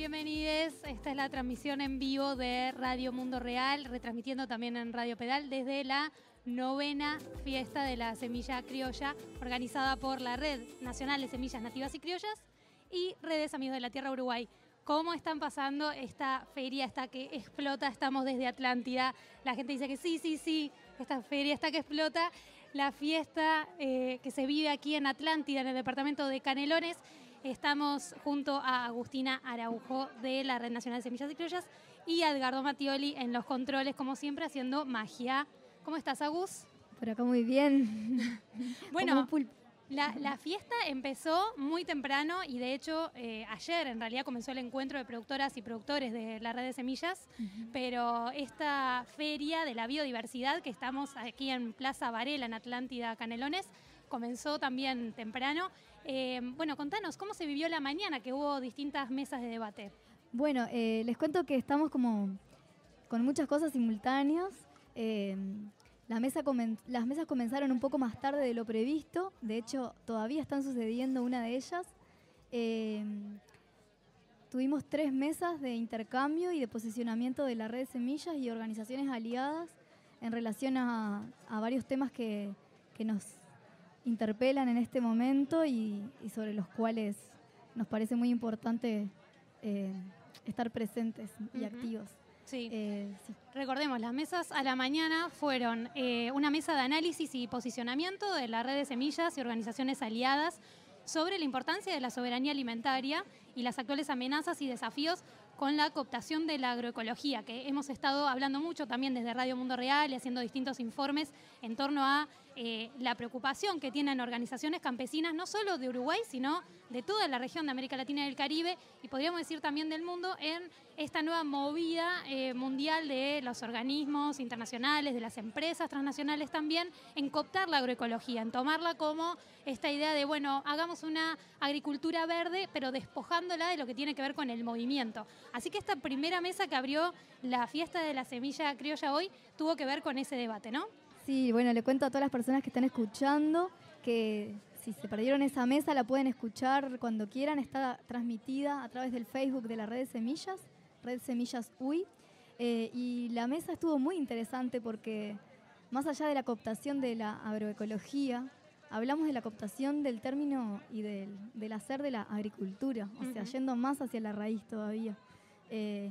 Bienvenidos, esta es la transmisión en vivo de Radio Mundo Real, retransmitiendo también en Radio Pedal desde la novena fiesta de la semilla criolla, organizada por la Red Nacional de Semillas Nativas y Criollas y Redes Amigos de la Tierra Uruguay. ¿Cómo están pasando esta feria, esta que explota? Estamos desde Atlántida. La gente dice que sí, sí, sí, esta feria está que explota. La fiesta eh, que se vive aquí en Atlántida, en el departamento de Canelones. Estamos junto a Agustina Araujo de la Red Nacional de Semillas y Criollas y a Edgardo Mattioli en los controles, como siempre, haciendo magia. ¿Cómo estás, Agus? Por acá muy bien. Bueno, la, fiesta empezó muy temprano y de hecho eh, ayer en realidad comenzó el encuentro de productoras y productores de la red de semillas, pero esta feria de la biodiversidad que estamos aquí en Plaza Varela, en Atlántida, Canelones, comenzó también temprano. Eh, bueno, contanos, ¿cómo se vivió la mañana que hubo distintas mesas de debate? Bueno, eh, les cuento que estamos como con muchas cosas simultáneas las mesas comenzaron un poco más tarde de lo previsto, de hecho todavía están sucediendo una de ellas. Eh, tuvimos tres mesas de intercambio y de posicionamiento de la red semillas y organizaciones aliadas en relación a, varios temas que, nos interpelan en este momento y, sobre los cuales nos parece muy importante eh, estar presentes y activos. Eh, sí. Recordemos, las mesas a la mañana fueron eh, una mesa de análisis y posicionamiento de la red de semillas y organizaciones aliadas sobre la importancia de la soberanía alimentaria y las actuales amenazas y desafíos con la cooptación de la agroecología, que hemos estado hablando mucho también desde Radio Mundo Real y haciendo distintos informes en torno a eh, la preocupación que tienen organizaciones campesinas, no solo de Uruguay, sino de toda la región de América Latina y del Caribe, y podríamos decir también del mundo, en esta nueva movida eh, mundial de los organismos internacionales, de las empresas transnacionales también, en cooptar la agroecología, en tomarla como esta idea de, bueno, hagamos una agricultura verde, pero despojándola de lo que tiene que ver con el movimiento. Así que esta primera mesa que abrió la fiesta de la semilla criolla hoy tuvo que ver con ese debate, ¿no? Sí, bueno, le cuento a todas las personas que están escuchando que si se perdieron esa mesa la pueden escuchar cuando quieran. Está transmitida a través del Facebook de la Red de Semillas, Red Semillas UI. Eh, y la mesa estuvo muy interesante porque más allá de la cooptación de la agroecología, hablamos de la cooptación del término y del, hacer de la agricultura, o sea, yendo más hacia la raíz todavía. Eh,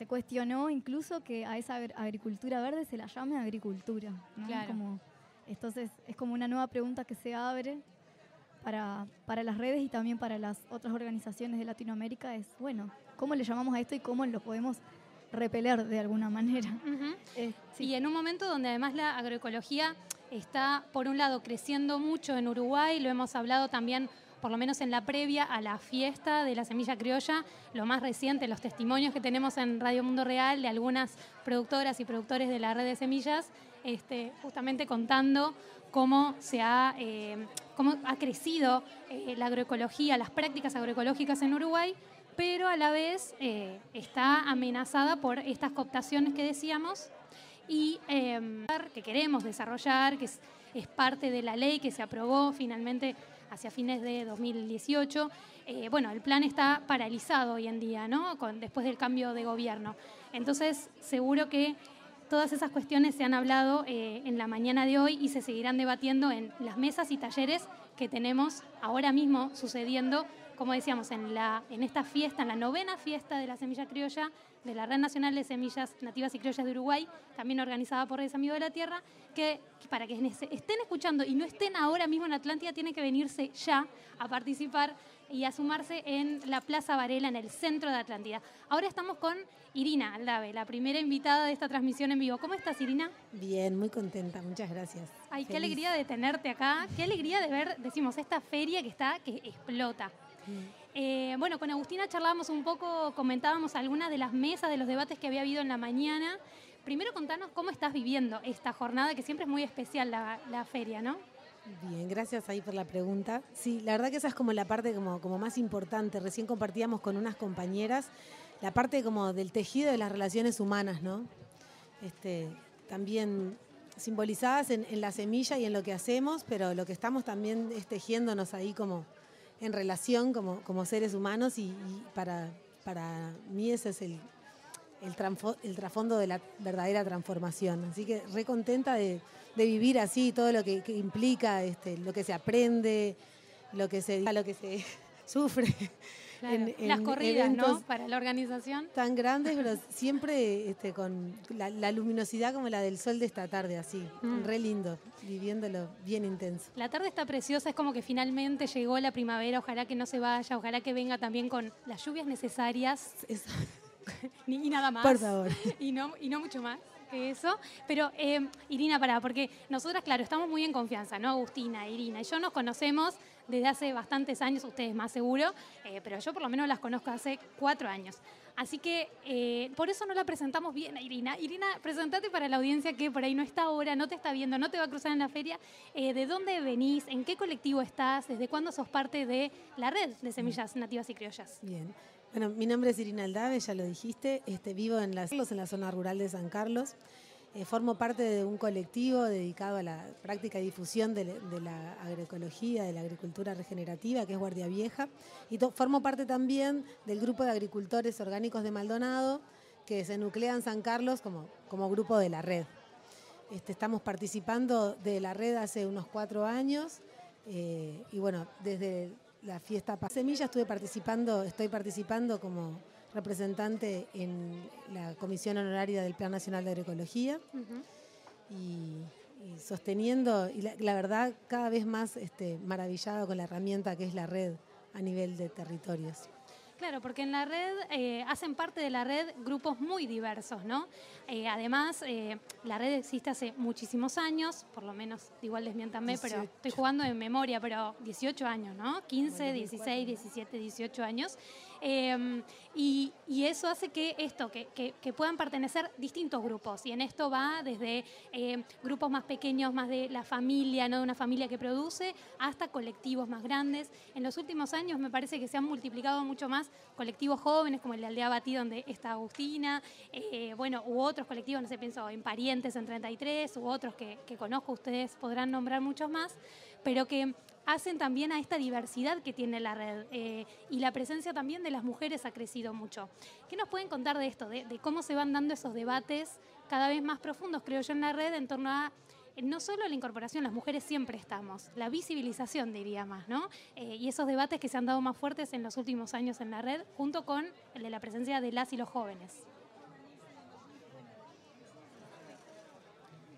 se cuestionó incluso que a esa agricultura verde se la llame agricultura. Como, entonces es como una nueva pregunta que se abre para, para las redes y también para las otras organizaciones de Latinoamérica. Es, bueno, ¿cómo le llamamos a esto y cómo lo podemos repeler de alguna manera? Eh, y en un momento donde además la agroecología está, por un lado, creciendo mucho en Uruguay, lo hemos hablado también por lo menos en la previa a la fiesta de la semilla criolla, lo más reciente, los testimonios que tenemos en Radio Mundo Real de algunas productoras y productores de la red de semillas, este, justamente contando cómo se ha, eh, cómo ha crecido eh, la agroecología, las prácticas agroecológicas en Uruguay, pero a la vez eh, está amenazada por estas cooptaciones que decíamos y que queremos desarrollar, que es, es parte de la ley que se aprobó finalmente hacia fines de 2018. Eh, bueno, el plan está paralizado hoy en día, ¿no? Con, después del cambio de gobierno. Entonces, seguro que todas esas cuestiones se han hablado eh, en la mañana de hoy y se seguirán debatiendo en las mesas y talleres que tenemos ahora mismo sucediendo como decíamos, en, en esta fiesta, en la novena fiesta de la semilla criolla de la Red Nacional de Semillas Nativas y Criollas de Uruguay, también organizada por Redes Amigos de la Tierra, que, para que estén escuchando y no estén ahora mismo en Atlántida, tienen que venirse ya a participar y a sumarse en la Plaza Varela, en el centro de Atlántida. Ahora estamos con Irina Aldave, la primera invitada de esta transmisión en vivo. ¿Cómo estás, Irina? Bien, muy contenta, muchas gracias. Ay, qué alegría de tenerte acá, qué alegría de ver, decimos, esta feria que está, que explota. Eh, bueno, con Agustina charlábamos un poco, comentábamos algunas de las mesas, de los debates que había habido en la mañana. Primero contanos cómo estás viviendo esta jornada, que siempre es muy especial la, feria, ¿no? Bien, gracias ahí por la pregunta. Sí, la verdad que esa es como la parte como, más importante. Recién compartíamos con unas compañeras la parte como del tejido de las relaciones humanas, ¿no? Este, también simbolizadas en, en la semilla y en lo que hacemos, pero lo que estamos también es tejiéndonos ahí como en relación como, como seres humanos y, para para mí ese es el, el, trasfondo de la verdadera transformación. Así que re contenta de, vivir así, todo lo que, implica, este, lo que se aprende, lo que se, lo que se sufre. Las corridas, ¿no? Para la organización. Tan grandes, pero siempre este, con la, luminosidad como la del sol de esta tarde, así. Mm. Re lindo, viviéndolo bien intenso. La tarde está preciosa, es como que finalmente llegó la primavera, ojalá que no se vaya, ojalá que venga también con las lluvias necesarias. y nada más. Por favor. Y no, y no mucho más eso. Pero, eh, Irina, pará, porque nosotras, claro, estamos muy en confianza, ¿no? Agustina, Irina y yo nos conocemos desde hace bastantes años, ustedes más seguro, eh, pero yo por lo menos las conozco hace cuatro años. Así que eh, por eso no la presentamos bien a Irina. Irina, presentate para la audiencia que por ahí no está ahora, no te está viendo, no te va a cruzar en la feria. ¿De dónde venís? ¿En qué colectivo estás? ¿Desde cuándo sos parte de la red de semillas nativas y criollas? Bien. Bueno, mi nombre es Irina Aldave, ya lo dijiste. Este, vivo en, las, en la zona rural de San Carlos. Eh, formo parte de un colectivo dedicado a la práctica y difusión de, la agroecología, de la agricultura regenerativa, que es Guardia Vieja. Y formo parte también del grupo de agricultores orgánicos de Maldonado, que se nuclea en San Carlos como, como grupo de la red. Este, estamos participando de la red hace unos cuatro años eh, y bueno, desde la fiesta Semilla estuve participando, estoy participando como representante en la Comisión Honoraria del Plan Nacional de Agroecología y, sosteniendo, y la, verdad cada vez más este, maravillado con la herramienta que es la red a nivel de territorios. Claro, porque en la red eh, hacen parte de la red grupos muy diversos, ¿no? Eh, además, eh, la red existe hace muchísimos años, por lo menos, igual desmiéntame, pero estoy jugando en memoria, pero 18 años, ¿no? 15, 16, 17, 18 años. Em, y, eso hace que esto, que, puedan pertenecer distintos grupos. Y en esto va desde em, grupos más pequeños, más de la familia, no de una familia que produce, hasta colectivos más grandes. En los últimos años me parece que se han multiplicado mucho más colectivos jóvenes, como el de Aldea Batí, donde está Agustina, eh, bueno, u otros colectivos, no sé, pienso en Parientes en 33, u otros que conozco, ustedes podrán nombrar muchos más, pero que hacen también a esta diversidad que tiene la red eh, y la presencia también de las mujeres ha crecido mucho. ¿Qué nos pueden contar de esto, de, cómo se van dando esos debates cada vez más profundos, creo yo, en la red en torno a eh, no solo la incorporación, las mujeres siempre estamos, la visibilización diría más, ¿no? Eh, y esos debates que se han dado más fuertes en los últimos años en la red, junto con el de la presencia de las y los jóvenes.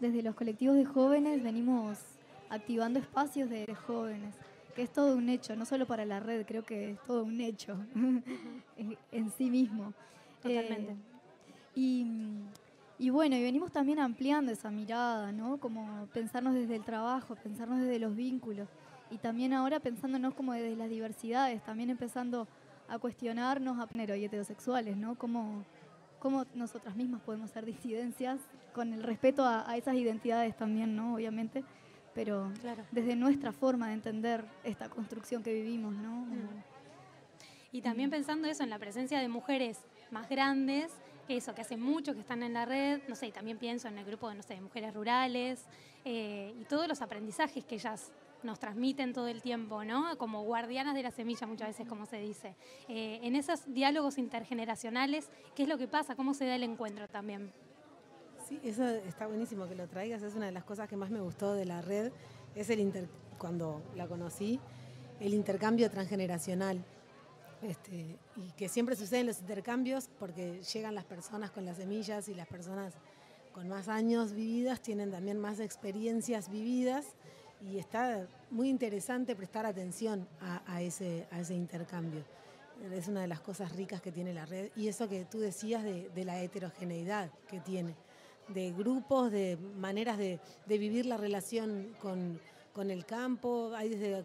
Desde los colectivos de jóvenes venimos activando espacios de, jóvenes, que es todo un hecho, no solo para la red, creo que es todo un hecho en, sí mismo. Totalmente. Eh, y, bueno, y venimos también ampliando esa mirada, ¿no? Como pensarnos desde el trabajo, pensarnos desde los vínculos. Y también ahora pensándonos como desde las diversidades, también empezando a cuestionarnos a género y heterosexuales, ¿no? Cómo, cómo nosotras mismas podemos ser disidencias con el respeto a, a esas identidades también, ¿no? Obviamente pero desde nuestra forma de entender esta construcción que vivimos, ¿no? Mm. Y también pensando eso en la presencia de mujeres más grandes, eso, que hace mucho que están en la red, no sé, y también pienso en el grupo de, no sé, mujeres rurales eh, y todos los aprendizajes que ellas nos transmiten todo el tiempo, ¿no? Como guardianas de la semilla muchas veces, como se dice. Eh, en esos diálogos intergeneracionales, ¿qué es lo que pasa? ¿Cómo se da el encuentro también? Eso está buenísimo que lo traigas. Es una de las cosas que más me gustó de la red. Es el inter, cuando la conocí, el intercambio transgeneracional. Este, y que siempre suceden los intercambios porque llegan las personas con las semillas y las personas con más años vividas tienen también más experiencias vividas y está muy interesante prestar atención a, ese, a ese intercambio. Es una de las cosas ricas que tiene la red y eso que tú decías de, de la heterogeneidad que tiene de grupos, de maneras de, vivir la relación con, el campo. Hay desde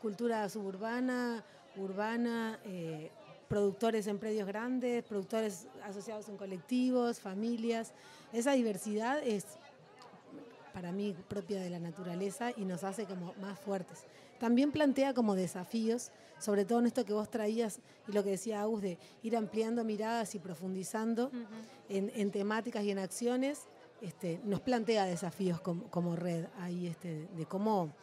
cultura suburbana, urbana, eh, productores en predios grandes, productores asociados en colectivos, familias. Esa diversidad es para mí propia de la naturaleza y nos hace como más fuertes. También plantea como desafíos sobre todo en esto que vos traías y lo que decía Agus de ir ampliando miradas y profundizando en, temáticas y en acciones, este, nos plantea desafíos como, red ahí este, de cómo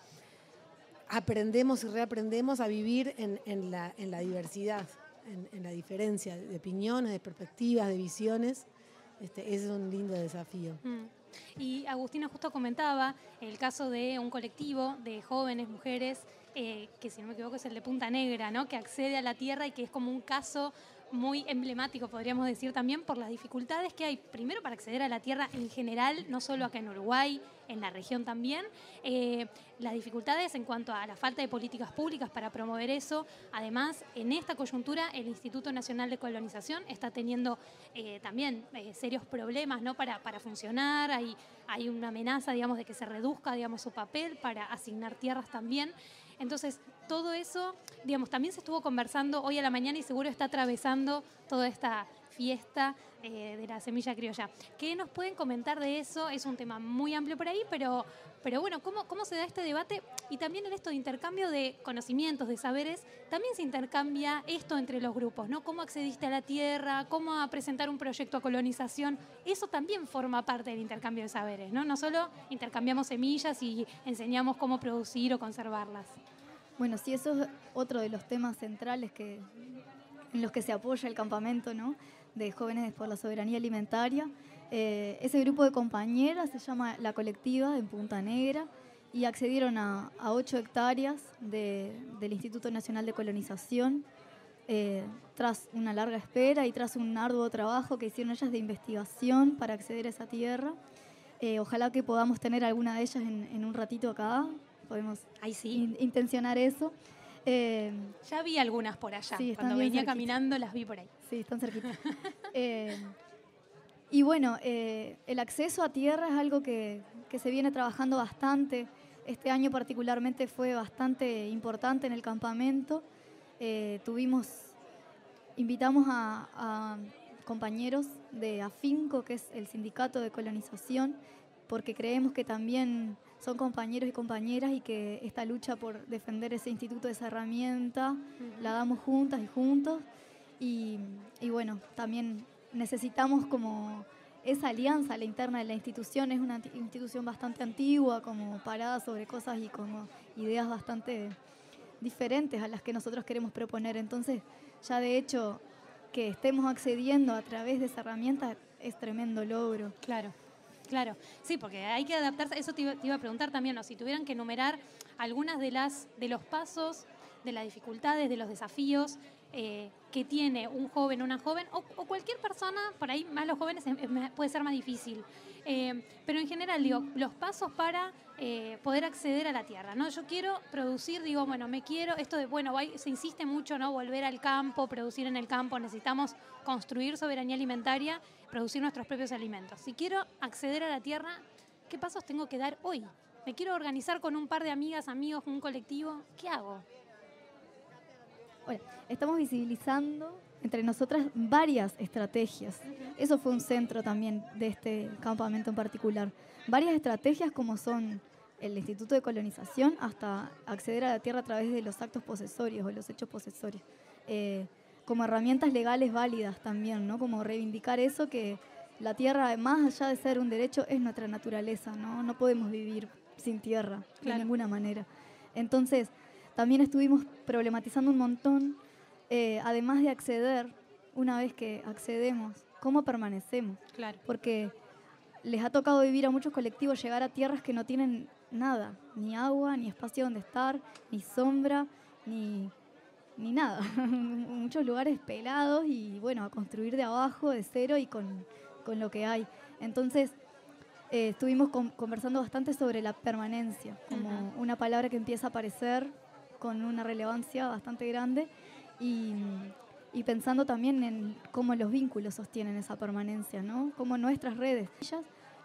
aprendemos y reaprendemos a vivir en, la, diversidad en, la diferencia de opiniones, de perspectivas, de visiones. Este, es un lindo desafío. Mm. Y Agustina justo comentaba el caso de un colectivo de jóvenes, mujeres, eh, que si no me equivoco es el de Punta Negra, ¿no? que accede a la tierra y que es como un caso muy emblemático, podríamos decir también, por las dificultades que hay, primero para acceder a la tierra en general, no solo acá en Uruguay, en la región también, eh, las dificultades en cuanto a la falta de políticas públicas para promover eso. Además, en esta coyuntura, el Instituto Nacional de Colonización está teniendo eh, también eh, serios problemas ¿no? para, para funcionar, hay, hay una amenaza, digamos, de que se reduzca, digamos, su papel para asignar tierras también. Entonces, todo eso, digamos, también se estuvo conversando hoy a la mañana y seguro está atravesando toda esta fiesta eh, de la semilla criolla. ¿Qué nos pueden comentar de eso? Es un tema muy amplio por ahí, pero, pero bueno, ¿cómo, ¿cómo se da este debate? Y también en esto de intercambio de conocimientos, de saberes, también se intercambia esto entre los grupos, ¿no? ¿Cómo accediste a la tierra? ¿Cómo a presentar un proyecto a colonización? Eso también forma parte del intercambio de saberes, ¿no? No solo intercambiamos semillas y enseñamos cómo producir o conservarlas. Bueno, sí, eso es otro de los temas centrales que, en los que se apoya el campamento ¿no? De Jóvenes por la Soberanía Alimentaria. Eh, ese grupo de compañeras se llama La Colectiva en Punta Negra y accedieron a, ocho hectáreas del Instituto Nacional de Colonización eh, tras una larga espera y tras un arduo trabajo que hicieron ellas de investigación para acceder a esa tierra. Eh, ojalá que podamos tener alguna de ellas en, en un ratito acá podemos intencionar eso. Eh, ya vi algunas por allá. Cuando venía caminando las vi por ahí. Sí, están cerquita. Eh, y bueno, eh, el acceso a tierra es algo que, se viene trabajando bastante. Este año particularmente fue bastante importante en el campamento. tuvimos, invitamos a, a compañeros de AFINCO, que es el sindicato de colonización, porque creemos que también son compañeros y compañeras y que esta lucha por defender ese instituto, esa herramienta, la damos juntas y juntos. Y, bueno, también necesitamos como esa alianza, la interna de la institución es una institución bastante antigua, como parada sobre cosas y como ideas bastante diferentes a las que nosotros queremos proponer. Entonces, ya de hecho, que estemos accediendo a través de esa herramienta es tremendo logro. Claro. Claro, sí, porque hay que adaptarse. Eso te iba, a preguntar también, ¿no? si tuvieran que enumerar algunas de las de los pasos, de las dificultades, de los desafíos eh, que tiene un joven, una joven o, cualquier persona, por ahí más los jóvenes puede ser más difícil. Eh, pero en general, digo, los pasos para eh, poder acceder a la tierra, ¿no? Yo quiero producir, digo, bueno, me quiero, esto de, bueno, se insiste mucho, ¿no? Volver al campo, producir en el campo, necesitamos construir soberanía alimentaria, producir nuestros propios alimentos. Si quiero acceder a la tierra, ¿qué pasos tengo que dar hoy? Me quiero organizar con un par de amigas, amigos, un colectivo, ¿qué hago? Estamos visibilizando entre nosotras varias estrategias. Eso fue un centro también de este campamento en particular. Varias estrategias como son el Instituto de Colonización hasta acceder a la tierra a través de los actos posesorios o los hechos posesorios. Eh, como herramientas legales válidas también, ¿no? Como reivindicar eso que la tierra, más allá de ser un derecho, es nuestra naturaleza, ¿no? No podemos vivir sin tierra de ninguna manera. Entonces, también estuvimos problematizando un montón, eh, además de acceder, una vez que accedemos, cómo permanecemos. Claro. Porque les ha tocado vivir a muchos colectivos, llegar a tierras que no tienen nada, ni agua, ni espacio donde estar, ni sombra, ni, ni nada. Muchos lugares pelados y bueno, a construir de abajo, de cero y con, con lo que hay. Entonces, eh, estuvimos conversando bastante sobre la permanencia, como una palabra que empieza a aparecer con una relevancia bastante grande y, pensando también en cómo los vínculos sostienen esa permanencia, ¿no? Cómo nuestras redes,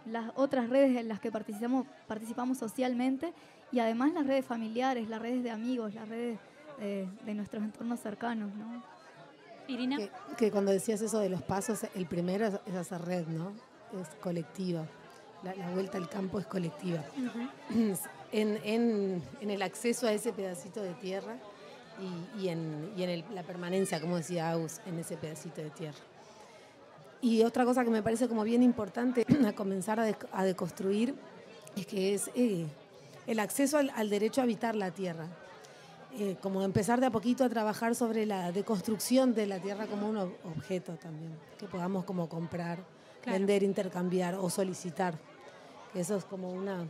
las otras redes en las que participamos, participamos socialmente y además las redes familiares, las redes de amigos, las redes de nuestros entornos cercanos, ¿no? Irina. Que, cuando decías eso de los pasos, el primero es, hacer red, ¿no? Es colectiva. La, vuelta al campo es colectiva. en, el acceso a ese pedacito de tierra y, en, la permanencia, como decía Aus, en ese pedacito de tierra. Y otra cosa que me parece como bien importante a comenzar a, deconstruir es que es eh, el acceso al, derecho a habitar la tierra. Eh, como empezar de a poquito a trabajar sobre la deconstrucción de la tierra como un objeto también, que podamos como comprar, vender, intercambiar o solicitar. Eso es como una,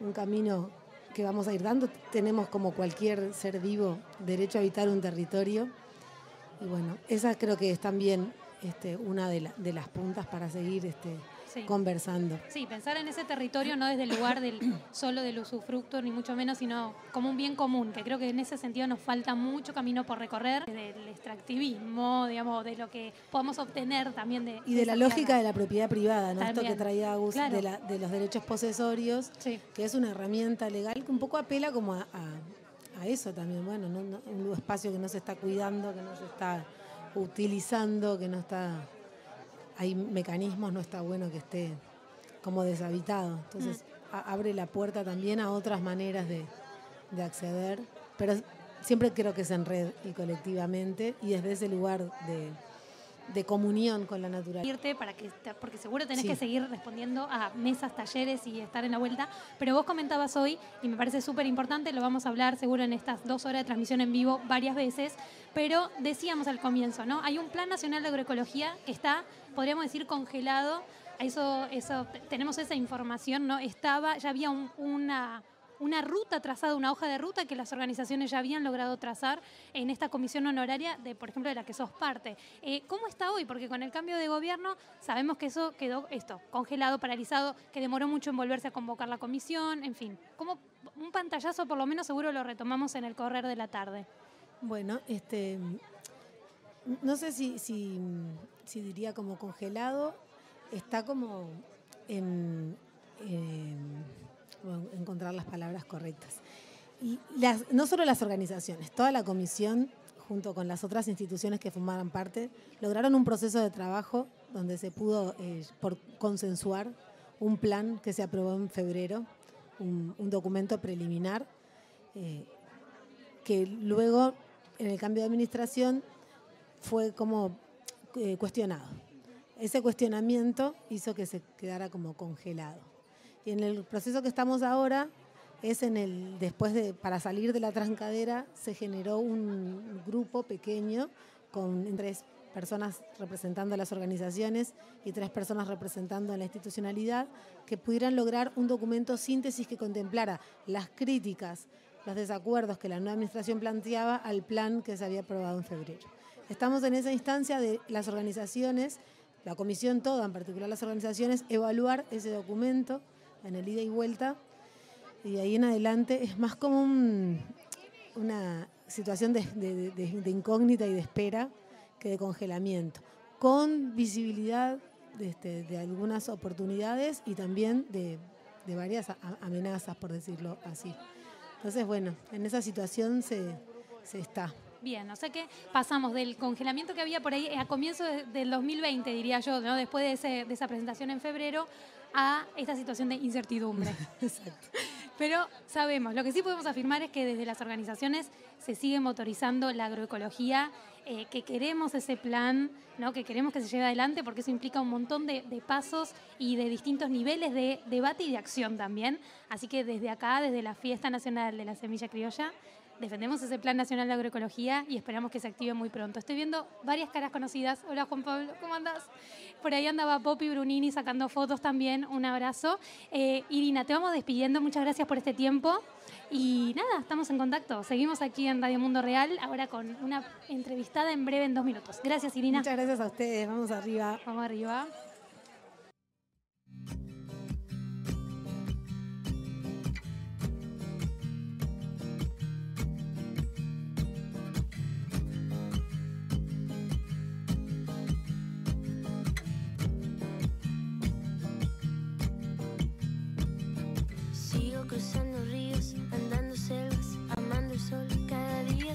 un camino que vamos a ir dando. Tenemos como cualquier ser vivo derecho a habitar un territorio. Y bueno, esa creo que es también este, una de, de, las puntas para seguir este, conversando. Sí, pensar en ese territorio no desde el lugar del, solo del usufructo, ni mucho menos, sino como un bien común, que creo que en ese sentido nos falta mucho camino por recorrer, del extractivismo, digamos, de lo que podemos obtener también de... Y de, la lógica de la propiedad privada, ¿no? Esto que traía Agus de, los derechos posesorios, que es una herramienta legal que un poco apela como a, eso también, bueno, un espacio que no se está cuidando, que no se está utilizando, que no está hay mecanismos, no está bueno que esté como deshabitado. Entonces mm. abre la puerta también a otras maneras de, acceder, pero siempre creo que es en red y colectivamente y desde ese lugar de, comunión con la naturaleza. Para que, porque seguro tenés que seguir respondiendo a mesas, talleres y estar en la vuelta, pero vos comentabas hoy, y me parece súper importante, lo vamos a hablar seguro en estas dos horas de transmisión en vivo varias veces, pero decíamos al comienzo, ¿no? Hay un Plan Nacional de Agroecología que está podríamos decir, congelado. Eso, eso, tenemos esa información, ¿no? Estaba, ya había una, una ruta trazada, una hoja de ruta que las organizaciones ya habían logrado trazar en esta comisión honoraria, de, por ejemplo, de la que sos parte. Eh, ¿Cómo está hoy? Porque con el cambio de gobierno sabemos que eso quedó esto, congelado, paralizado, que demoró mucho en volverse a convocar la comisión, en fin. ¿Cómo, un pantallazo por lo menos seguro lo retomamos en el correr de la tarde. Bueno, este, no sé si, si, si diría como congelado, está como en, encontrar las palabras correctas. Y no solo las organizaciones, toda la comisión, junto con las otras instituciones que formaran parte, lograron un proceso de trabajo donde se pudo eh, por consensuar un plan que se aprobó en febrero, un, documento preliminar, eh, que luego en el cambio de administración fue como eh, cuestionado. Ese cuestionamiento hizo que se quedara como congelado. Y en el proceso que estamos ahora, es en el, después de, para salir de la trancadera, se generó un grupo pequeño con tres personas representando a las organizaciones y tres personas representando a la institucionalidad, que pudieran lograr un documento síntesis que contemplara las críticas, los desacuerdos que la nueva administración planteaba al plan que se había aprobado en febrero. Estamos en esa instancia de las organizaciones, la comisión toda, en particular las organizaciones, evaluar ese documento en el ida y vuelta. Y de ahí en adelante es más como una situación de, incógnita y de espera que de congelamiento, con visibilidad de, este, algunas oportunidades y también de, varias amenazas, por decirlo así. Entonces, bueno, en esa situación se está. Bien, o sea que pasamos del congelamiento que había por ahí a comienzo del 2020, diría yo, ¿no? después de, esa presentación en febrero, a esta situación de incertidumbre. Exacto. Pero sabemos, lo que sí podemos afirmar es que desde las organizaciones se sigue motorizando la agroecología, eh, que queremos ese plan, ¿no? que queremos que se lleve adelante, porque eso implica un montón de, de, pasos y de distintos niveles de debate y de acción también. Así que desde acá, desde la Fiesta Nacional de la Semilla Criolla, defendemos ese Plan Nacional de Agroecología y esperamos que se active muy pronto. Estoy viendo varias caras conocidas. Hola Juan Pablo, ¿cómo andás? Por ahí andaba Poppy Brunini sacando fotos también. Un abrazo. Eh, Irina, te vamos despidiendo. Muchas gracias por este tiempo. Y nada, estamos en contacto. Seguimos aquí en Radio Mundo Real, ahora con una entrevistada en breve en dos minutos. Gracias, Irina. Muchas gracias a ustedes. Vamos arriba. Vamos arriba.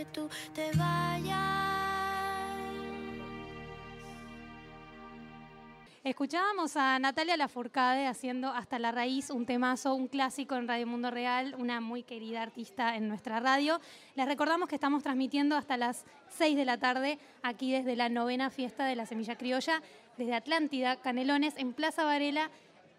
que tú te vayas. Escuchábamos a Natalia Lafourcade haciendo Hasta la Raíz, un temazo, un clásico en Radio Mundo Real, una muy querida artista en nuestra radio. Les recordamos que estamos transmitiendo hasta las 6 de la tarde aquí desde la novena fiesta de la Semilla Criolla, desde Atlántida, Canelones, en Plaza Varela.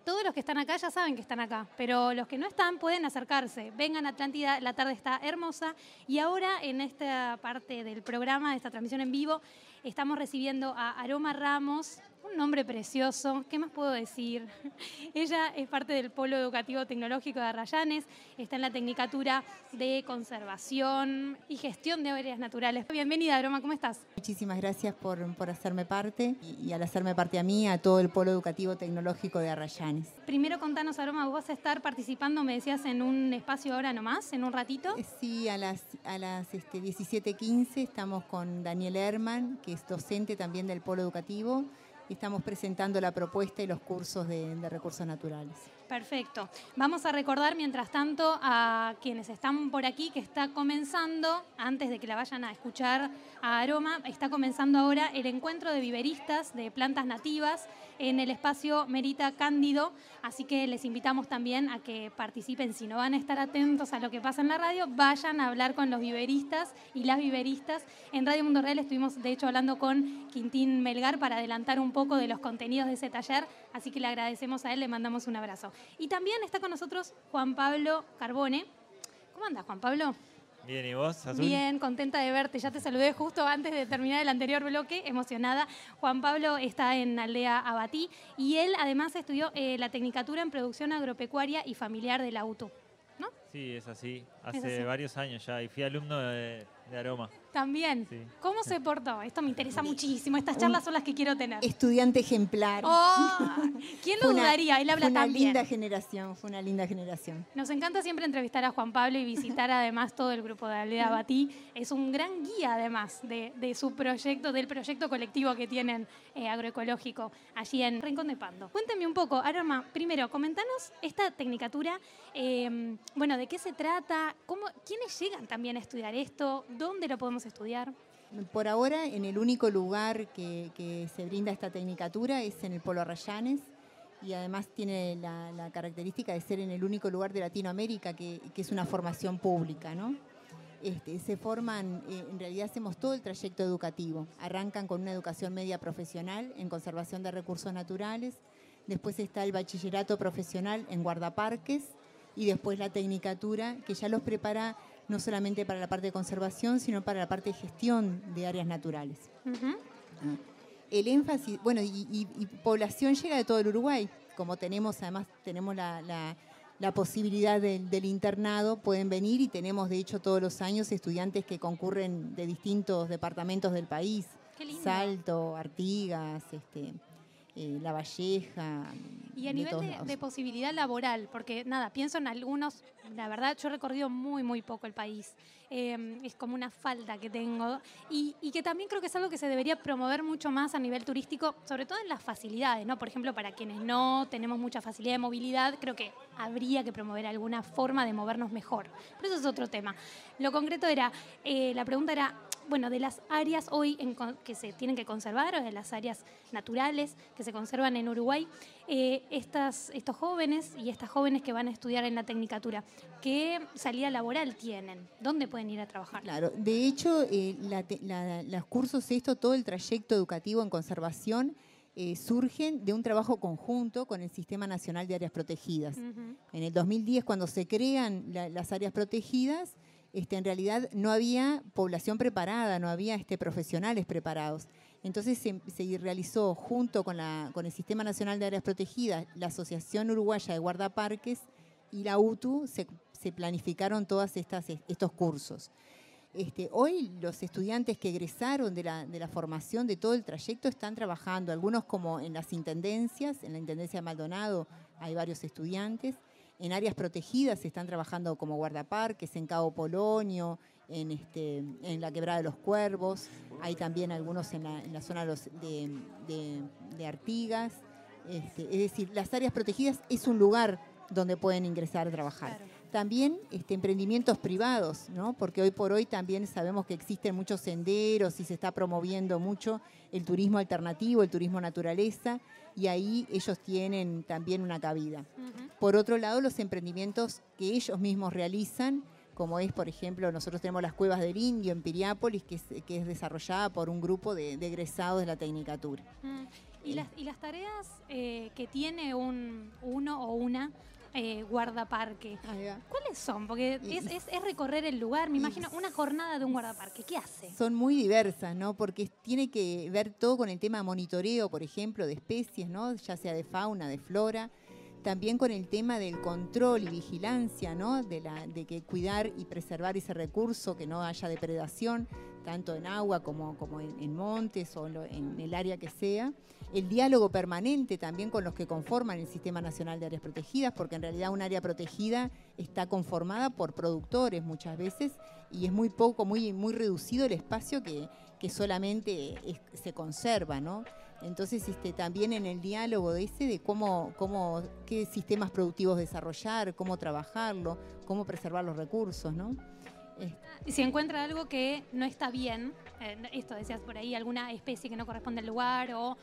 Todos los que están acá ya saben que están acá, pero los que no están pueden acercarse. Vengan a Atlántida, la tarde está hermosa. Y ahora en esta parte del programa, de esta transmisión en vivo, estamos recibiendo a Aroma Ramos, un nombre precioso, ¿qué más puedo decir? Ella es parte del Polo Educativo Tecnológico de Arrayanes, está en la Tecnicatura de Conservación y Gestión de Áreas Naturales. Bienvenida, Aroma, ¿cómo estás? Muchísimas gracias por, por hacerme parte y, y al hacerme parte a mí, a todo el Polo Educativo Tecnológico de Arrayanes. Primero contanos, Aroma, vos vas a estar participando, me decías, en un espacio ahora nomás, en un ratito. Eh, Sí, a las, a las este, 17.15 estamos con Daniel Herman, que es docente también del Polo Educativo, estamos presentando la propuesta y los cursos de, recursos naturales. Perfecto. Vamos a recordar, mientras tanto, a quienes están por aquí que está comenzando, antes de que la vayan a escuchar a Aroma, está comenzando ahora el encuentro de viveristas de plantas nativas en el espacio Merita Cándido. Así que les invitamos también a que participen. Si no van a estar atentos a lo que pasa en la radio, vayan a hablar con los viveristas y las viveristas. En Radio Mundo Real estuvimos, de hecho, hablando con Quintín Melgar para adelantar un poco de los contenidos de ese taller. Así que le agradecemos a él, le mandamos un abrazo. Y también está con nosotros Juan Pablo Carbone. ¿Cómo andas, Juan Pablo? Bien, ¿y vos, Azul? Bien, contenta de verte. Ya te saludé justo antes de terminar el anterior bloque, emocionada. Juan Pablo está en Aldea Abatí y él además estudió eh, la Tecnicatura en Producción Agropecuaria y Familiar de la UTU. ¿No? Sí, es así. Hace así. varios años ya y fui alumno de, de Aroma. También. Sí. ¿Cómo se portó? Esto me interesa muchísimo. Estas charlas son las que quiero tener. Estudiante ejemplar. Oh, ¿Quién lo una- dudaría? Él habla fue una bien. linda generación, fue una linda generación. Nos encanta siempre entrevistar a Juan Pablo y visitar además todo el grupo de Aldea Batí. Es un gran guía además de, de su proyecto, del proyecto colectivo que tienen eh, agroecológico allí en Rincón de Pando. Cuénteme un poco, Aroma, primero, comentanos esta tecnicatura, eh, bueno, ¿de qué se trata? ¿Cómo, ¿Quiénes llegan también a estudiar esto? ¿Dónde lo podemos estudiar? Por ahora, en el único lugar que, que se brinda esta tecnicatura es en el Polo Arrayanes y además tiene la, la característica de ser en el único lugar de Latinoamérica que, que es una formación pública, ¿no? Este, se forman, eh, en realidad hacemos todo el trayecto educativo. Arrancan con una educación media profesional en conservación de recursos naturales, después está el bachillerato profesional en guardaparques y después la tecnicatura que ya los prepara no solamente para la parte de conservación, sino para la parte de gestión de áreas naturales. Ujú. El énfasis, bueno, y, y- y población llega de todo el Uruguay, como tenemos, además tenemos la, la- la posibilidad del, del internado, pueden venir y tenemos de hecho todos los años estudiantes que concurren de distintos departamentos del país. Salto, Artigas, este, eh, La Valleja. Y a de nivel de, posibilidad laboral, porque nada, pienso en algunos, la verdad, yo he recorrido muy, muy poco el país. Eh, es como una falta que tengo. Y, y que también creo que es algo que se debería promover mucho más a nivel turístico, sobre todo en las facilidades, ¿no? Por ejemplo, para quienes no tenemos mucha facilidad de movilidad, creo que habría que promover alguna forma de movernos mejor. Pero eso es otro tema. Lo concreto era, eh, la pregunta era, bueno, de las áreas hoy en que se tienen que conservar, o de las áreas naturales que se conservan en Uruguay, eh, estas, estos jóvenes y estas jóvenes que van a estudiar en la tecnicatura, ¿qué salida laboral tienen? ¿Dónde pueden ir a trabajar? Claro, de hecho, eh, la te- la- los cursos, esto, todo el trayecto educativo en conservación, eh, surgen de un trabajo conjunto con el Sistema Nacional de Áreas Protegidas. En el 2010, cuando se crean la- las áreas protegidas, este, en realidad no había población preparada, no había este, profesionales preparados. Entonces se, se realizó junto con, la- con el Sistema Nacional de Áreas Protegidas, la Asociación Uruguaya de Guardaparques y la UTU, se, se planificaron todos estos cursos. Este, hoy los estudiantes que egresaron de la, de la formación de todo el trayecto están trabajando, algunos como en las intendencias, en la Intendencia de Maldonado hay varios estudiantes, en áreas protegidas están trabajando como guardaparques, en Cabo Polonio, en, este, en la Quebrada de los Cuervos, hay también algunos en la, en la zona de, los- de- de- de Artigas. Este, es decir, las áreas protegidas es un lugar donde pueden ingresar a trabajar. Claro. También este, emprendimientos privados, ¿no? porque hoy por hoy también sabemos que existen muchos senderos y se está promoviendo mucho el turismo alternativo, el turismo naturaleza, y ahí ellos tienen también una cabida. Por otro lado, los emprendimientos que ellos mismos realizan, como es, por ejemplo, nosotros tenemos las Cuevas del Indio en Piriápolis, que es, que es desarrollada por un grupo de, de egresados de la Tecnicatura. ¿Y, las, y las tareas eh, que tiene un, uno o una eh, guardaparque. ¿Cuáles son? Porque es, es, es, recorrer el lugar, me imagino, una jornada de un guardaparque. ¿Qué hace? Son muy diversas, ¿no? Porque tiene que ver todo con el tema monitoreo, por ejemplo, de especies, ¿no? Ya sea de fauna, de flora. También con el tema del control y vigilancia, ¿no? De, la, de que cuidar y preservar ese recurso, que no haya depredación, tanto en agua como, como en, montes o en, el área que sea el diálogo permanente también con los que conforman el Sistema Nacional de Áreas Protegidas, porque en realidad un área protegida está conformada por productores muchas veces y es muy poco, muy, muy reducido el espacio que, que solamente se conserva, ¿no? Entonces, este, también en el diálogo de ese de cómo, cómo, qué sistemas productivos desarrollar, cómo trabajarlo, cómo preservar los recursos, ¿no? Y si encuentra algo que no está bien, eh, esto decías por ahí, alguna especie que no corresponde al lugar o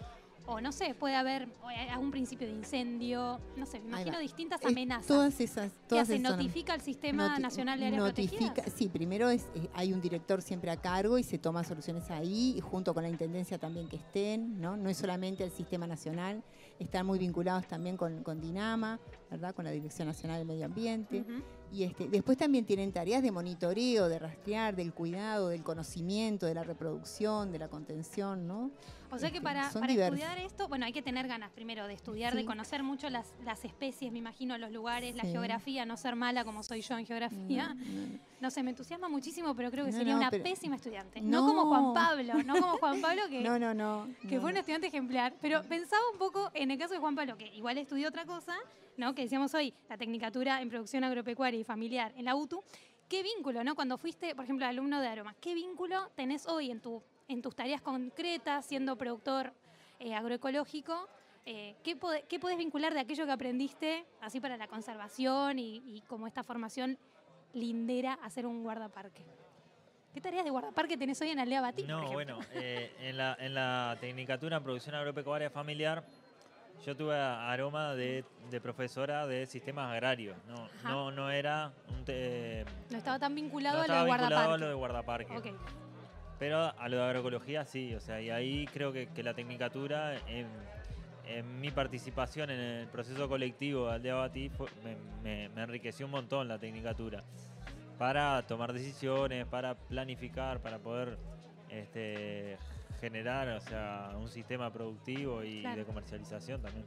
o no sé, puede haber algún principio de incendio, no sé, me imagino distintas amenazas. todas esas, todas que notifica al Sistema Nacional de Áreas notifica, Protegidas. Sí, primero es, hay un director siempre a cargo y se toman soluciones ahí, y junto con la Intendencia también que estén, ¿no? No es solamente el Sistema Nacional, están muy vinculados también con, con DINAMA, ¿verdad? Con la Dirección Nacional del Medio Ambiente. Y este, después también tienen tareas de monitoreo, de rastrear, del cuidado, del conocimiento, de la reproducción, de la contención, ¿no? O sea que este, para, para estudiar esto, bueno, hay que tener ganas primero de estudiar, sí. de conocer mucho las, las, especies, me imagino, los lugares, sí. la geografía, no ser mala como soy yo en geografía. No, no. no sé, me entusiasma muchísimo, pero creo que sería una pero... pésima estudiante. No. como Juan Pablo, no como Juan Pablo que, no, no, no, que fue un estudiante ejemplar. Pero pensaba un poco en el caso de Juan Pablo, que igual estudió otra cosa, ¿no? que decíamos hoy, la Tecnicatura en Producción Agropecuaria y Familiar en la UTU. ¿Qué vínculo, no? Cuando fuiste, por ejemplo, alumno de Aroma, ¿qué vínculo tenés hoy en, tu, en tus tareas concretas, siendo productor eh, agroecológico? Eh, ¿qué, pod ¿qué, podés vincular de aquello que aprendiste, así para la conservación y, y como esta formación lindera a ser un guardaparque? ¿Qué tareas de guardaparque tenés hoy en Aldea Batí? No, bueno, eh, en, la, en la Tecnicatura en Producción Agropecuaria Familiar yo tuve aroma de, de, profesora de sistemas agrarios. No, no, no era un te, No estaba tan vinculado, no a, lo de vinculado a lo de guardaparque. Pero a lo de agroecología sí, o sea, y ahí creo que, que la tecnicatura, en, en, mi participación en el proceso colectivo de Aldea Batí, fue, me, me, me enriqueció un montón la tecnicatura. Para tomar decisiones, para planificar, para poder este, generar, o sea, un sistema productivo y claro. de comercialización también.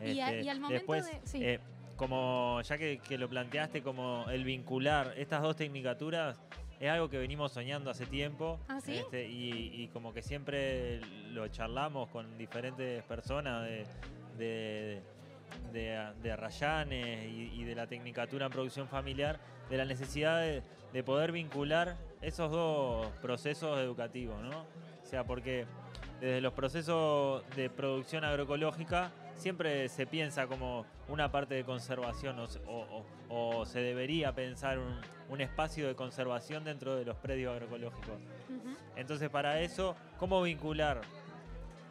Y, este, a, y al momento después, de, sí. eh, como ya que, que, lo planteaste como el vincular estas dos tecnicaturas es algo que venimos soñando hace tiempo ¿Ah, sí? este, y, y, como que siempre lo charlamos con diferentes personas de, de, de, y, y, de la tecnicatura en producción familiar de la necesidad de, de poder vincular esos dos procesos educativos, ¿no? O sea, porque desde los procesos de producción agroecológica siempre se piensa como una parte de conservación o, o, o se debería pensar un, un, espacio de conservación dentro de los predios agroecológicos. Uh -huh. Entonces, para eso, ¿cómo vincular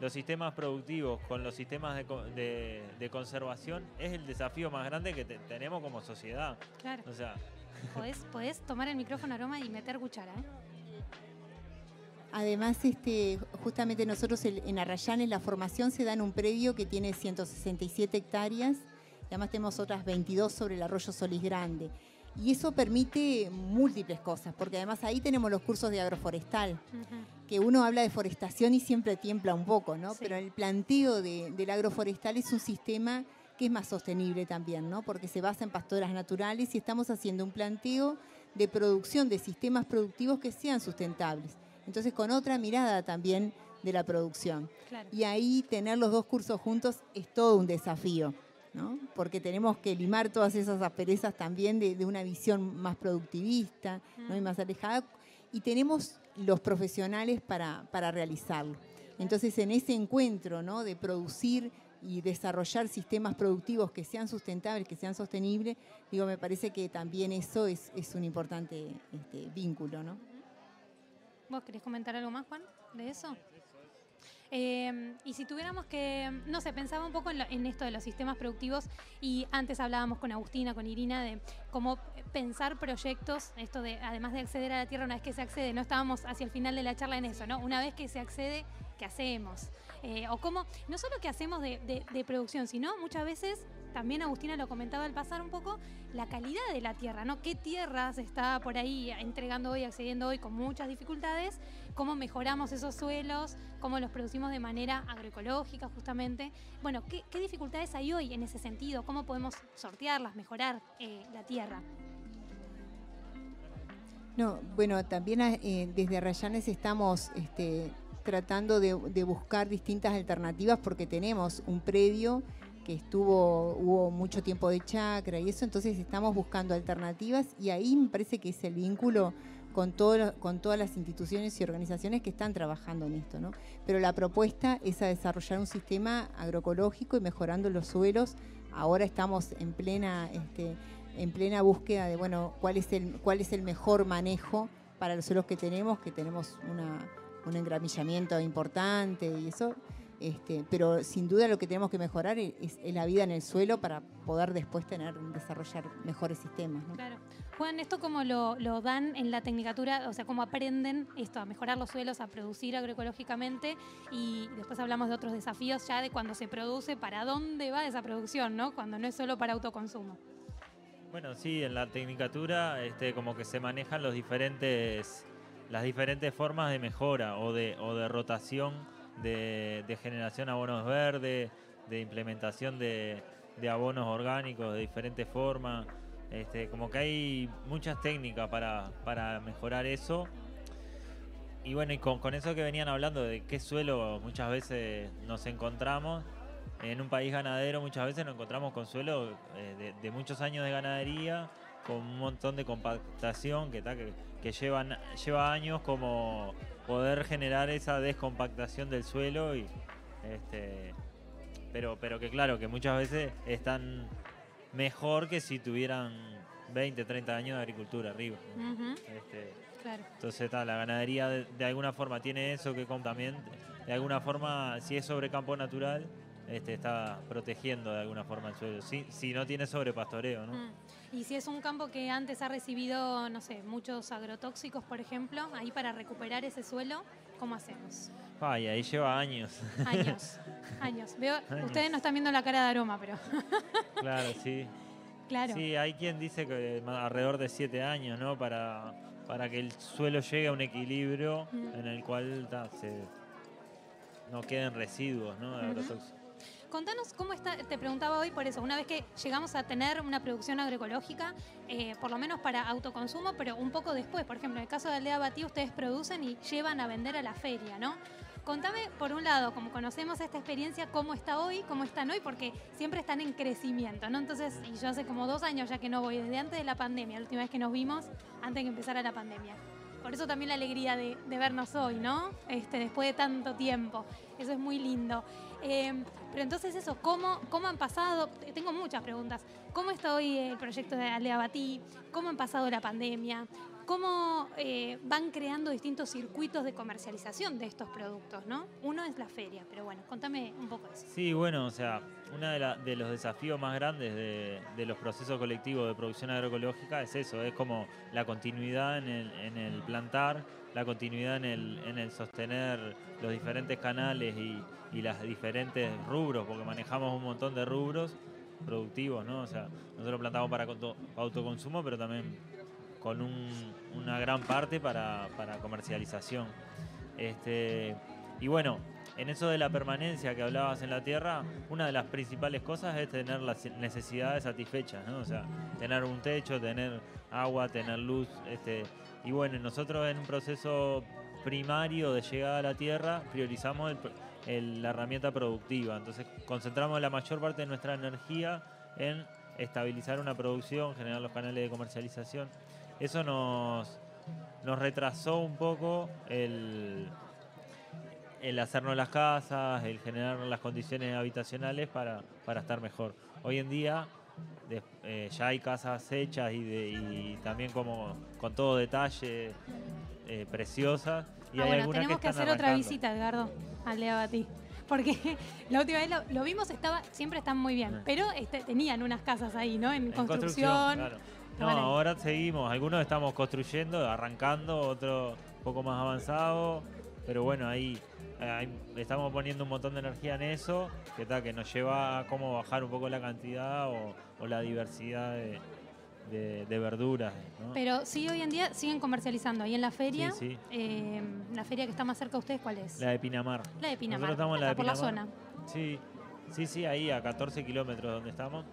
los sistemas productivos con los sistemas de, de, de conservación? Es el desafío más grande que te, tenemos como sociedad. Claro. O sea, podés, podés tomar el micrófono aroma y meter cuchara, ¿eh? Además, este, justamente nosotros en Arrayanes la formación se da en un predio que tiene 167 hectáreas, y además tenemos otras 22 sobre el arroyo Solís Grande. Y eso permite múltiples cosas, porque además ahí tenemos los cursos de agroforestal, uh -huh. que uno habla de forestación y siempre tiembla un poco, ¿no? Sí. Pero el planteo de, del agroforestal es un sistema que es más sostenible también, ¿no? Porque se basa en pastoras naturales y estamos haciendo un planteo de producción de sistemas productivos que sean sustentables entonces con otra mirada también de la producción. Claro. Y ahí tener los dos cursos juntos es todo un desafío, ¿no? porque tenemos que limar todas esas asperezas también de, de una visión más productivista. ¿no? y más alejada, y tenemos los profesionales para, para realizarlo. Entonces en ese encuentro ¿no? de producir y desarrollar sistemas productivos que sean sustentables, que sean sostenibles, digo, me parece que también eso es, es un importante este, vínculo, ¿no? ¿Vos querés comentar algo más, Juan, de eso? Eh, y si tuviéramos que, no sé, pensaba un poco en, lo- en esto de los sistemas productivos y antes hablábamos con Agustina, con Irina, de cómo pensar proyectos, esto de, además de acceder a la tierra una vez que se accede, no estábamos hacia el final de la charla en eso, ¿no? Una vez que se accede, ¿qué hacemos? Eh, o cómo, no solo qué hacemos de, producción, sino muchas veces, también Agustina lo comentaba al pasar un poco, la calidad de la tierra, ¿no? ¿Qué tierra se está por ahí entregando hoy, accediendo hoy con muchas dificultades? ¿Cómo mejoramos esos suelos? ¿Cómo los producimos de manera agroecológica justamente? Bueno, ¿qué, qué dificultades hay hoy en ese sentido? ¿Cómo podemos sortearlas, mejorar eh, la tierra? No, bueno, también eh, desde Rayanes estamos este, tratando de, buscar distintas alternativas porque tenemos un predio que estuvo, hubo mucho tiempo de chacra y eso, entonces estamos buscando alternativas y ahí me parece que es el vínculo con, todo con todas las instituciones y organizaciones que están trabajando en esto, ¿no? Pero la propuesta es a desarrollar un sistema agroecológico y mejorando los suelos. Ahora estamos en plena, este, en plena búsqueda de, bueno, cuál es el, cuál es el mejor manejo para los suelos que tenemos, que tenemos una, un engramillamiento importante y eso. Este, pero sin duda lo que tenemos que mejorar es, es la vida en el suelo para poder después tener, desarrollar mejores sistemas. ¿no? Claro. Juan, ¿esto cómo lo, lo dan en la tecnicatura? O sea, ¿cómo aprenden esto, a mejorar los suelos, a producir agroecológicamente? Y después hablamos de otros desafíos ya de cuando se produce, para dónde va esa producción, ¿no? Cuando no es solo para autoconsumo. Bueno, sí, en la tecnicatura este, como que se manejan los diferentes, las diferentes formas de mejora o de, o de rotación de, de generación de abonos verdes, de implementación de, de abonos orgánicos de diferentes formas. Este, como que hay muchas técnicas para, para mejorar eso. Y bueno, y con, con eso que venían hablando de qué suelo muchas veces nos encontramos, en un país ganadero muchas veces nos encontramos con suelo eh, de, de muchos años de ganadería, con un montón de compactación que, ta, que, que llevan, lleva años como poder generar esa descompactación del suelo y este pero pero que claro que muchas veces están mejor que si tuvieran 20, 30 años de agricultura arriba. Este, claro. entonces ta, la ganadería de, de alguna forma tiene eso que también de alguna forma si es sobre campo natural este, está protegiendo de alguna forma el suelo. Si, si no tiene sobrepastoreo, ¿no? Mm. Y si es un campo que antes ha recibido, no sé, muchos agrotóxicos, por ejemplo, ahí para recuperar ese suelo, ¿cómo hacemos? Ay, ahí lleva años. Años, años. Veo, Años. ustedes no están viendo la cara de aroma, pero claro, sí. claro. Sí, hay quien dice que alrededor de siete años, ¿no? Para, para que el suelo llegue a un equilibrio Mm. en el cual ta, se, no queden residuos, ¿no? De agrotóxicos. Contanos cómo está, te preguntaba hoy por eso, una vez que llegamos a tener una producción agroecológica, eh, por lo menos para autoconsumo, pero un poco después, por ejemplo, en el caso de Aldea Batí, ustedes producen y llevan a vender a la feria, ¿no? Contame, por un lado, como conocemos esta experiencia, cómo está hoy, cómo están hoy, porque siempre están en crecimiento, ¿no? Entonces, y yo hace como dos años ya que no voy, desde antes de la pandemia, la última vez que nos vimos, antes de que empezara la pandemia. Por eso también la alegría de, de vernos hoy, ¿no? Este, después de tanto tiempo. Eso es muy lindo. Eh, pero entonces eso, ¿cómo, ¿cómo han pasado? Tengo muchas preguntas. ¿Cómo está hoy el proyecto de Aldea Batí? ¿Cómo han pasado la pandemia? ¿Cómo eh, van creando distintos circuitos de comercialización de estos productos, no? Uno es la feria, pero bueno, contame un poco eso. Sí, bueno, o sea, uno de, de los desafíos más grandes de, de los procesos colectivos de producción agroecológica es eso, es como la continuidad en el, en el plantar, la continuidad en el, en el sostener los diferentes canales y, y las diferentes rubros, porque manejamos un montón de rubros productivos, ¿no? O sea, nosotros plantamos para autoconsumo, pero también con un- una gran parte para, para comercialización. Este, y bueno, en eso de la permanencia que hablabas en la tierra, una de las principales cosas es tener las necesidades satisfechas, ¿no? O sea, tener un techo, tener agua, tener luz. Este, y bueno, nosotros en un proceso primario de llegada a la tierra priorizamos el el- la herramienta productiva. Entonces concentramos la mayor parte de nuestra energía en estabilizar una producción, generar los canales de comercialización. Eso nos, nos retrasó un poco el, el hacernos las casas, el generar las condiciones habitacionales para, para estar mejor. Hoy en día eh, ya hay casas hechas y, de- y también como con todo detalle, eh, preciosas. Y Ah, hay bueno, tenemos que, hacer otra visita, Edgardo, al de Abatí. Porque la última vez lo, lo vimos, estaba, siempre están muy bien, pero este, tenían unas casas ahí, ¿no? En, En construcción. claro. No, ahora seguimos. Algunos estamos construyendo, arrancando, otros un poco más avanzados. Pero bueno, ahí, ahí estamos poniendo un montón de energía en eso, que, tal, que nos lleva a cómo bajar un poco la cantidad o, o la diversidad de, de- de verduras. ¿no? Pero sí, hoy en día siguen comercializando ahí en la feria. Sí, sí. eh, la feria que está más cerca de ustedes, ¿cuál es? La de Pinamar. La de Pinamar. Nosotros estamos en la por la zona. Sí, sí, sí, ahí a 14 kilómetros donde estamos.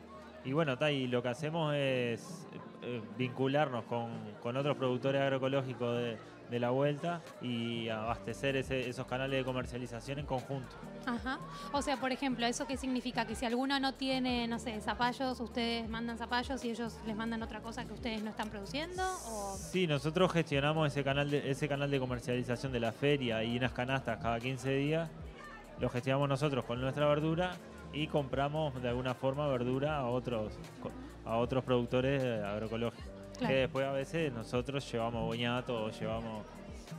Y bueno, está y lo que hacemos es eh, vincularnos con, con otros productores agroecológicos de, de la vuelta y abastecer ese- esos canales de comercialización en conjunto. Ajá. O sea, por ejemplo, ¿eso qué significa? Que si alguno no tiene, no sé, zapallos, ustedes mandan zapallos y ellos les mandan otra cosa que ustedes no están produciendo? ¿O Sí, nosotros gestionamos ese canal de, ese canal de comercialización de la feria y unas canastas cada 15 días. Lo gestionamos nosotros con nuestra verdura y compramos de alguna forma verdura a otros a otros productores eh, agroecológicos. Claro. Que después a veces nosotros llevamos boñato o llevamos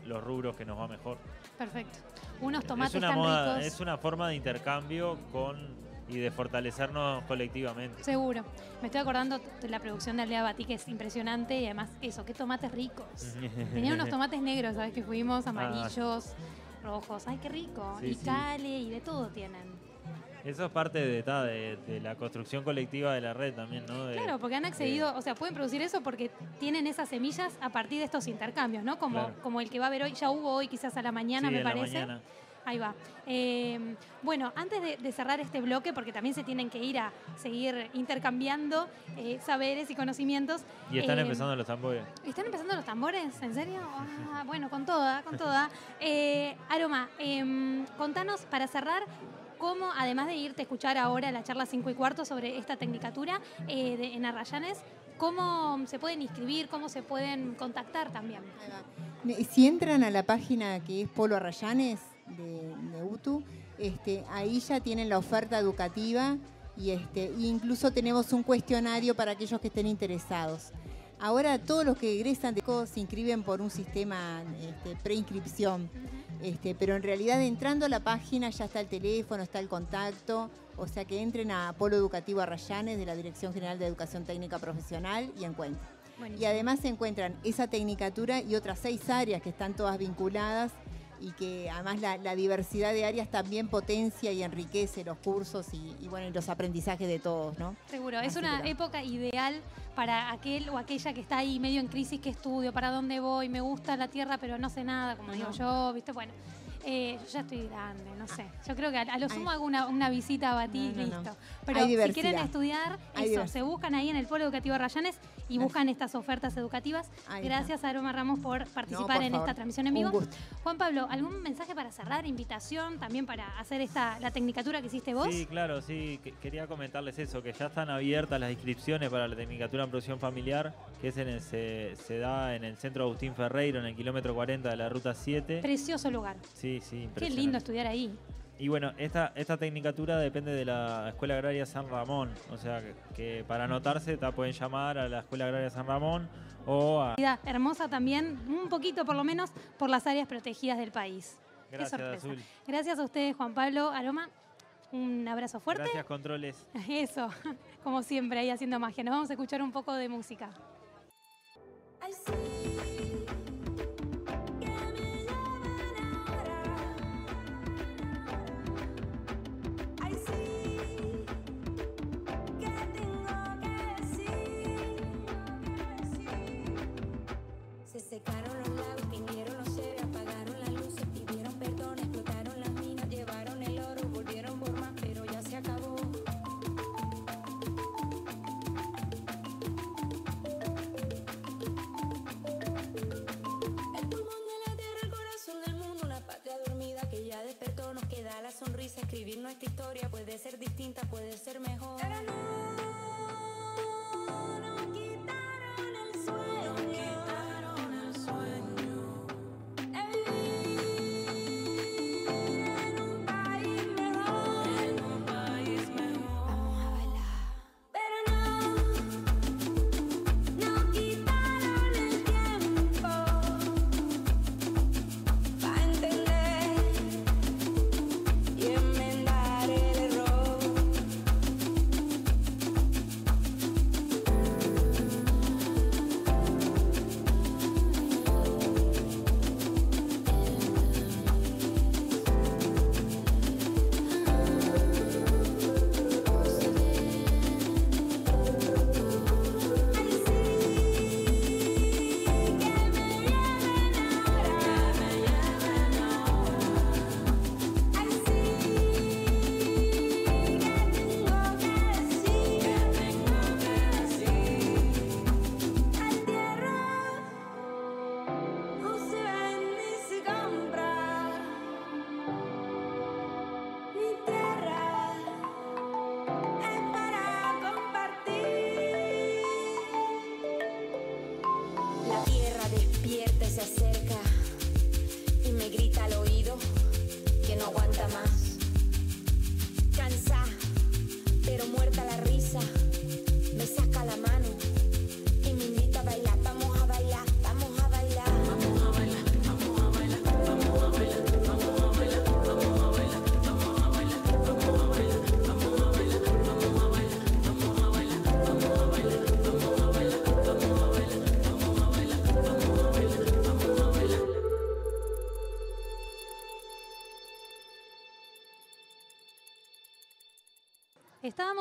los rubros que nos va mejor. Perfecto. Unos tomates es una tan moda- ricos. es una forma de intercambio con y de fortalecernos colectivamente. Seguro. Me estoy acordando de la producción de Aldea Batí, que es impresionante y además eso, qué tomates ricos. Tenían unos tomates negros, ¿sabes? Que fuimos, amarillos, rojos. Ay, qué rico. Ah. Sí, y sí. cale y de todo tienen. Eso es parte de, ta, de, de la construcción colectiva de la red también, ¿no? De- Claro, porque han accedido, o sea, pueden producir eso porque tienen esas semillas a partir de estos intercambios, ¿no? Como, Claro. como el que va a haber hoy, ya hubo hoy quizás a la mañana, Sí, me en la parece. mañana. Ahí va. Eh, bueno, antes de, de cerrar este bloque, porque también se tienen que ir a seguir intercambiando eh, saberes y conocimientos. Y están eh, empezando los tambores. ¿Están empezando los tambores? ¿En serio? Ah, bueno, con toda, con toda. Eh, Aroma, em, contanos para cerrar cómo, además de irte a escuchar ahora la charla 5 y cuarto sobre esta tecnicatura eh, en Arrayanes, cómo se pueden inscribir, cómo se pueden contactar también. Si entran a la página que es Polo Arrayanes de, de UTU, este, ahí ya tienen la oferta educativa y este, e incluso tenemos un cuestionario para aquellos que estén interesados. Ahora todos los que egresan de CODO se inscriben por un sistema este, preinscripción, este, pero en realidad entrando a la página ya está el teléfono, está el contacto, o sea que entren a Polo Educativo Arrayanes de la Dirección General de Educación Técnica Profesional y encuentren. Y además se encuentran esa tecnicatura y otras seis áreas que están todas vinculadas y que además la, la diversidad de áreas también potencia y enriquece los cursos y, y, bueno, y los aprendizajes de todos, ¿no? Seguro, es una época ideal para aquel o aquella que está ahí medio en crisis, que estudio, para dónde voy, me gusta la tierra, pero no sé nada, como digo yo, ¿viste? Bueno, eh, yo ya estoy grande, no sé. Yo creo que a, a lo sumo Hay- hago una, una visita a Batí no, no. listo. Pero Hay si quieren estudiar, Hay eso, diversidad. se buscan ahí en el Polo Educativo Rayanes y buscan estas ofertas educativas. Ahí está. Gracias a Aroma Ramos por participar por en favor. esta transmisión en Un vivo. gusto. Juan Pablo, ¿algún mensaje para cerrar? ¿Invitación también para hacer esta la tecnicatura que hiciste vos? Sí, claro, sí. que- quería comentarles eso, que ya están abiertas las inscripciones para la Tecnicatura en Producción Familiar, que es en el- se, se da en el Centro Agustín Ferreiro, en el kilómetro 40 de la Ruta 7. Precioso lugar. Sí, sí, Qué lindo estudiar ahí. Y bueno, esta, esta tecnicatura depende de la Escuela Agraria San Ramón. O sea, que, que para anotarse ta, pueden llamar a la Escuela Agraria San Ramón o a... Hermosa también, un poquito por lo menos, por las áreas protegidas del país. Qué Gracias, sorpresa. Azul. Gracias a ustedes, Juan Pablo, Aroma. Un abrazo fuerte. Gracias, Controles. Eso, como siempre, ahí haciendo magia. Nos vamos a escuchar un poco de música. Puede ser distinta, puede ser mejor.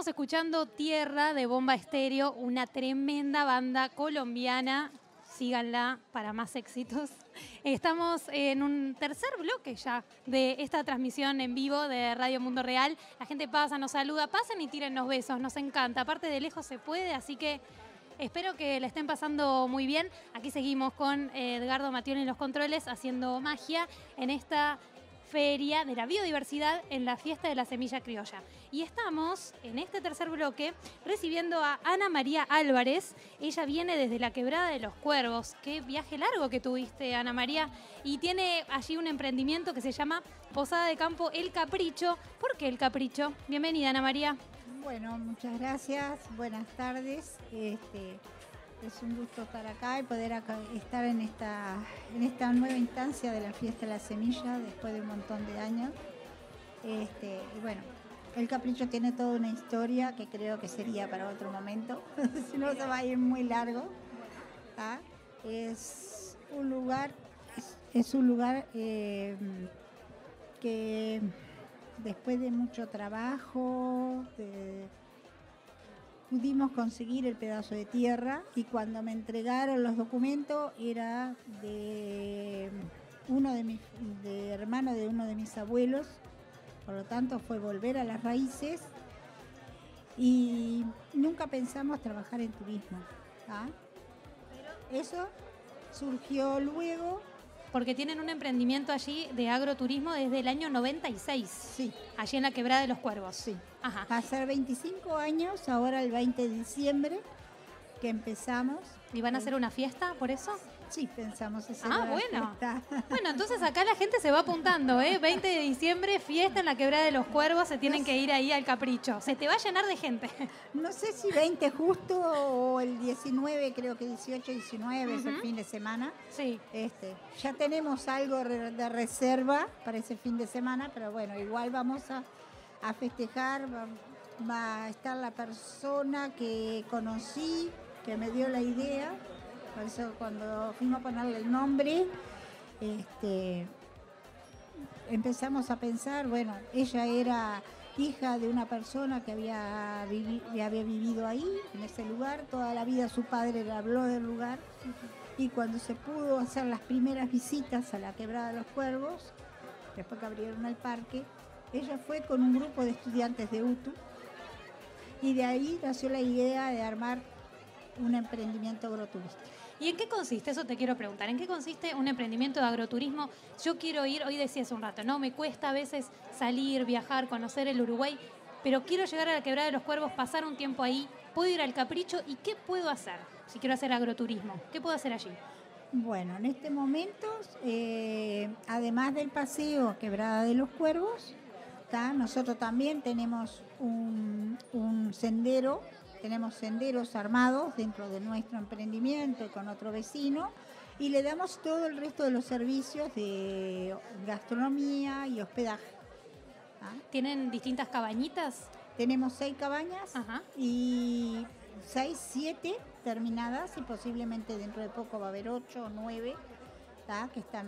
Estábamos escuchando Tierra de Bomba Estéreo, una tremenda banda colombiana. Síganla para más éxitos. Estamos en un tercer bloque ya de esta transmisión en vivo de Radio Mundo Real. La gente pasa, nos saluda, pasen y tírennos besos, nos encanta. Aparte de lejos se puede, así que espero que la estén pasando muy bien. Aquí seguimos con eh, Edgardo Matión en los controles haciendo magia en esta feria de la biodiversidad en la fiesta de la semilla criolla. Y estamos en este tercer bloque recibiendo a Ana María Álvarez. Ella viene desde la Quebrada de los Cuervos. Qué viaje largo que tuviste, Ana María. Y tiene allí un emprendimiento que se llama Posada de Campo El Capricho. ¿Por qué El Capricho? Bienvenida, Ana María. Bueno, muchas gracias, buenas tardes. Este, es un gusto estar acá y poder acá- estar en esta, en esta nueva instancia de la fiesta de la semilla después de un montón de años. Este, y bueno, el capricho tiene toda una historia que creo que sería para otro momento, si no se va a ir muy largo. ¿ah? Es un lugar, es, un lugar eh, que después de mucho trabajo, de- pudimos conseguir el pedazo de tierra y cuando me entregaron los documentos era de uno de mis de hermano de uno de mis abuelos, por lo tanto fue volver a las raíces y nunca pensamos trabajar en turismo. ¿ah? Eso surgió luego, Porque tienen un emprendimiento allí de agroturismo desde el año 96, sí, allí en la Quebrada de los Cuervos. sí. Ajá. Va a ser 25 años, ahora el 20 de diciembre que empezamos. ¿Y van a hacer una fiesta por eso? Sí, pensamos Ah, bueno. fiesta. Bueno, entonces acá la gente se va apuntando, ¿eh? 20 de diciembre, fiesta en la Quebrada de los Cuervos, se tienen que ir ahí al capricho. Se te va a llenar de gente. No sé si 20 justo o el 19, creo que 18, 19 es el fin de semana. Sí. Este, ya tenemos algo de reserva para ese fin de semana, pero bueno, igual vamos a, a festejar. Va, va a estar la persona que conocí, que me dio la idea. Por eso cuando fuimos a ponerle el nombre, este, empezamos a pensar, bueno, ella era hija de una persona que había, había vivido ahí, en ese lugar, toda la vida su padre le habló del lugar y cuando se pudo hacer las primeras visitas a la Quebrada de los Cuervos, después que abrieron el parque, ella fue con un grupo de estudiantes de UTU y de ahí nació la idea de armar un emprendimiento agroturístico. ¿Y en qué consiste? Eso te quiero preguntar. ¿En qué consiste un emprendimiento de agroturismo? Yo quiero ir, hoy decías un rato, ¿no? Me cuesta a veces salir, viajar, conocer el Uruguay, pero quiero llegar a la Quebrada de los Cuervos, pasar un tiempo ahí, puedo ir al Capricho y ¿qué puedo hacer si quiero hacer agroturismo? ¿Qué puedo hacer allí? Bueno, en este momento, eh, además del paseo Quebrada de los Cuervos, ¿tá? nosotros también tenemos un sendero, tenemos senderos armados dentro de nuestro emprendimiento con otro vecino y le damos todo el resto de los servicios de gastronomía y hospedaje. ¿tá? ¿Tienen distintas cabañitas? Tenemos seis cabañas Ajá. y seis, siete terminadas y posiblemente dentro de poco va a haber ocho o nueve ¿tá? que están.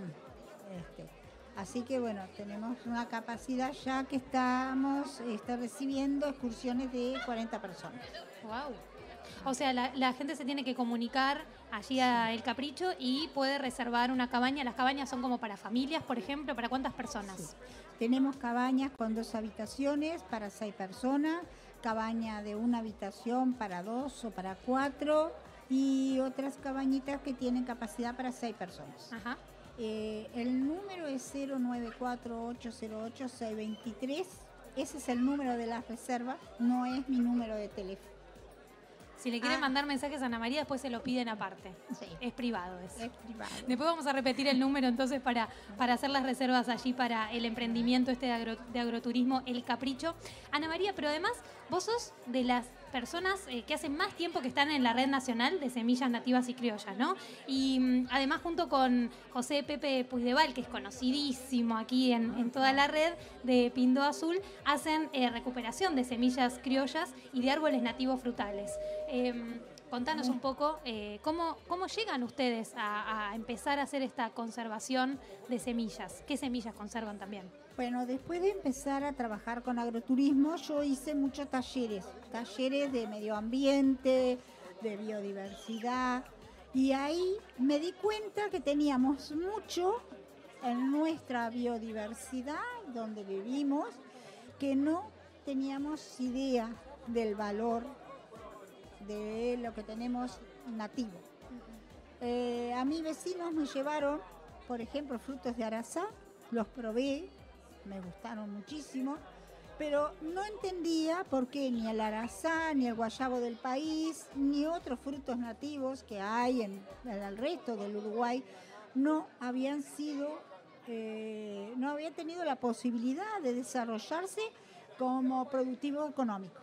este, así que bueno, tenemos una capacidad ya que estamos está recibiendo excursiones de 40 personas. Wow. O sea, la, la gente se tiene que comunicar allí a El Capricho y puede reservar una cabaña. Las cabañas son como para familias, por ejemplo, ¿para cuántas personas? Sí. Tenemos cabañas con dos habitaciones para seis personas, cabaña de una habitación para dos o para cuatro y otras cabañitas que tienen capacidad para seis personas. Ajá. Eh, el número es 094-808-623. Ese es el número de la reserva, no es mi número de teléfono. Si le quieren Ah. mandar mensajes a Ana María, después se lo piden aparte. Sí. Es privado eso. Es privado. Después vamos a repetir el número entonces para, para hacer las reservas allí para el emprendimiento este de, agro- de agroturismo El Capricho. Ana María, pero además vos sos de las personas eh, que hace más tiempo que están en la red nacional de semillas nativas y criollas, ¿no? Y mm, además junto con José Pepe Puigdeval, que es conocidísimo aquí en, en toda la red de Pindo Azul, hacen eh, recuperación de semillas criollas y de árboles nativos frutales. Em, Contanos un poco eh, cómo, cómo llegan ustedes a, a empezar a hacer esta conservación de semillas. ¿Qué semillas conservan también? Bueno, después de empezar a trabajar con agroturismo, yo hice muchos talleres, talleres de medio ambiente, de biodiversidad, y ahí me di cuenta que teníamos mucho en nuestra biodiversidad, donde vivimos, que no teníamos idea del valor de lo que tenemos nativo. Eh, a mis vecinos me llevaron, por ejemplo, frutos de arazá, los probé, me gustaron muchísimo, pero no entendía por qué ni el arazá, ni el guayabo del país, ni otros frutos nativos que hay en, el resto del Uruguay, no habían sido, eh, no habían tenido la posibilidad de desarrollarse como productivo económico.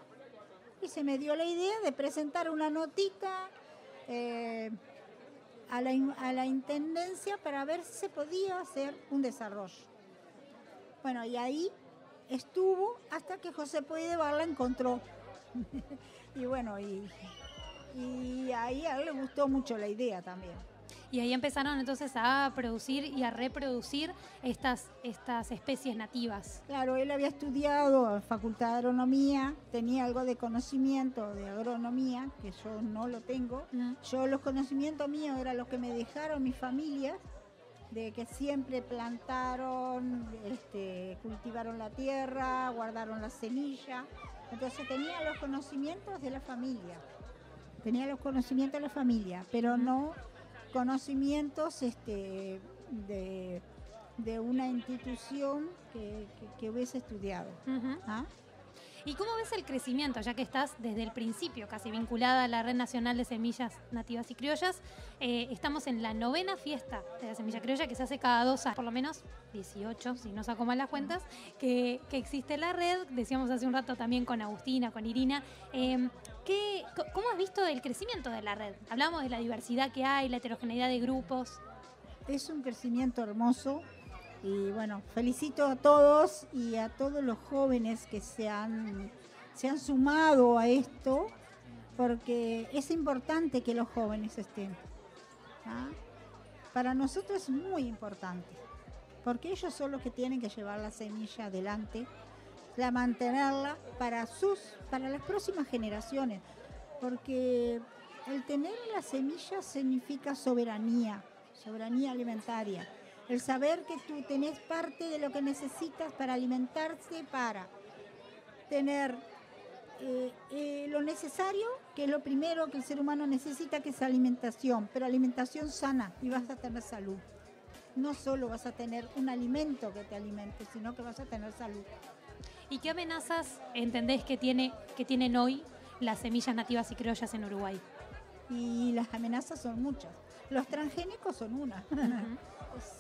Y se me dio la idea de presentar una notita eh, a la Intendencia para ver si se podía hacer un desarrollo. Bueno, y ahí estuvo hasta que José Pueydebar la encontró. y bueno, y, y ahí a él le gustó mucho la idea también. Y ahí empezaron entonces a producir y a reproducir estas, estas especies nativas. Claro, él había estudiado en Facultad de Agronomía, tenía algo de conocimiento de agronomía, que yo no lo tengo. Yo los conocimientos míos eran los que me dejaron mis familias, de que siempre plantaron, este, cultivaron la tierra, guardaron la semilla. Entonces tenía los conocimientos de la familia, tenía los conocimientos de la familia, pero no conocimientos este, de, de una institución que, que- que hubiese estudiado. ¿ah? ¿Y cómo ves el crecimiento, ya que estás desde el principio casi vinculada a la Red Nacional de Semillas Nativas y Criollas? Eh, estamos en la novena fiesta de la semilla criolla que se hace cada dos años, por lo menos 18, si no saco mal las cuentas, que, que existe la red. Decíamos hace un rato también con Agustina, con Irina. Eh, ¿qué- ¿Cómo has visto el crecimiento de la red? Hablamos de la diversidad que hay, la heterogeneidad de grupos. Es un crecimiento hermoso y bueno, felicito a todos y a todos los jóvenes que se han, se han sumado a esto porque es importante que los jóvenes estén. ¿ah? Para nosotros es muy importante porque ellos son los que tienen que llevar la semilla adelante, la mantenerla para sus, para las próximas generaciones, porque el tener la semilla significa soberanía, soberanía alimentaria. El saber que tú tenés parte de lo que necesitas para alimentarse, para tener eh, eh, lo necesario, que es lo primero que el ser humano necesita, que es alimentación, pero alimentación sana y vas a tener salud. No solo vas a tener un alimento que te alimente, sino que vas a tener salud. ¿Y qué amenazas entendés que, tiene, que tienen hoy las semillas nativas y criollas en Uruguay? Y las amenazas son muchas. Los transgénicos son una. es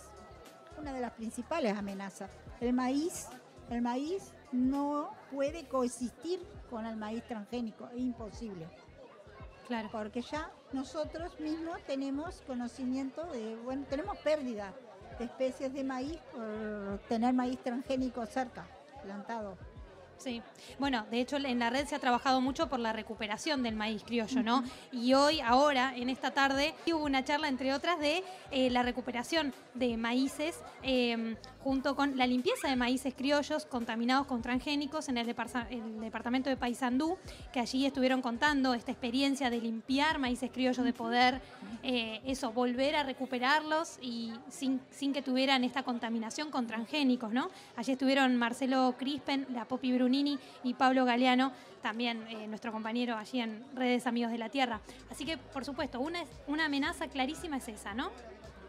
una de las principales amenazas. El maíz, el maíz no puede coexistir con el maíz transgénico, es imposible. Claro. Porque ya nosotros mismos tenemos conocimiento de, bueno, tenemos pérdida de especies de maíz por tener maíz transgénico cerca, plantado. Sí, bueno, de hecho en la red se ha trabajado mucho por la recuperación del maíz criollo, ¿no? Y hoy, ahora, en esta tarde, hubo una charla, entre otras, de eh, la recuperación de maíces eh, junto con la limpieza de maíces criollos contaminados con transgénicos en el, departamento de Paysandú, que allí estuvieron contando esta experiencia de limpiar maíces criollos, de poder, eh, eso, volver a recuperarlos y sin, sin que tuvieran esta contaminación con transgénicos, ¿no? Allí estuvieron Marcelo Crispen, la Popi Brunini y Pablo Galeano, también eh, nuestro compañero allí en Redes Amigos de la Tierra. Así que, por supuesto, una, una amenaza clarísima es esa, ¿no?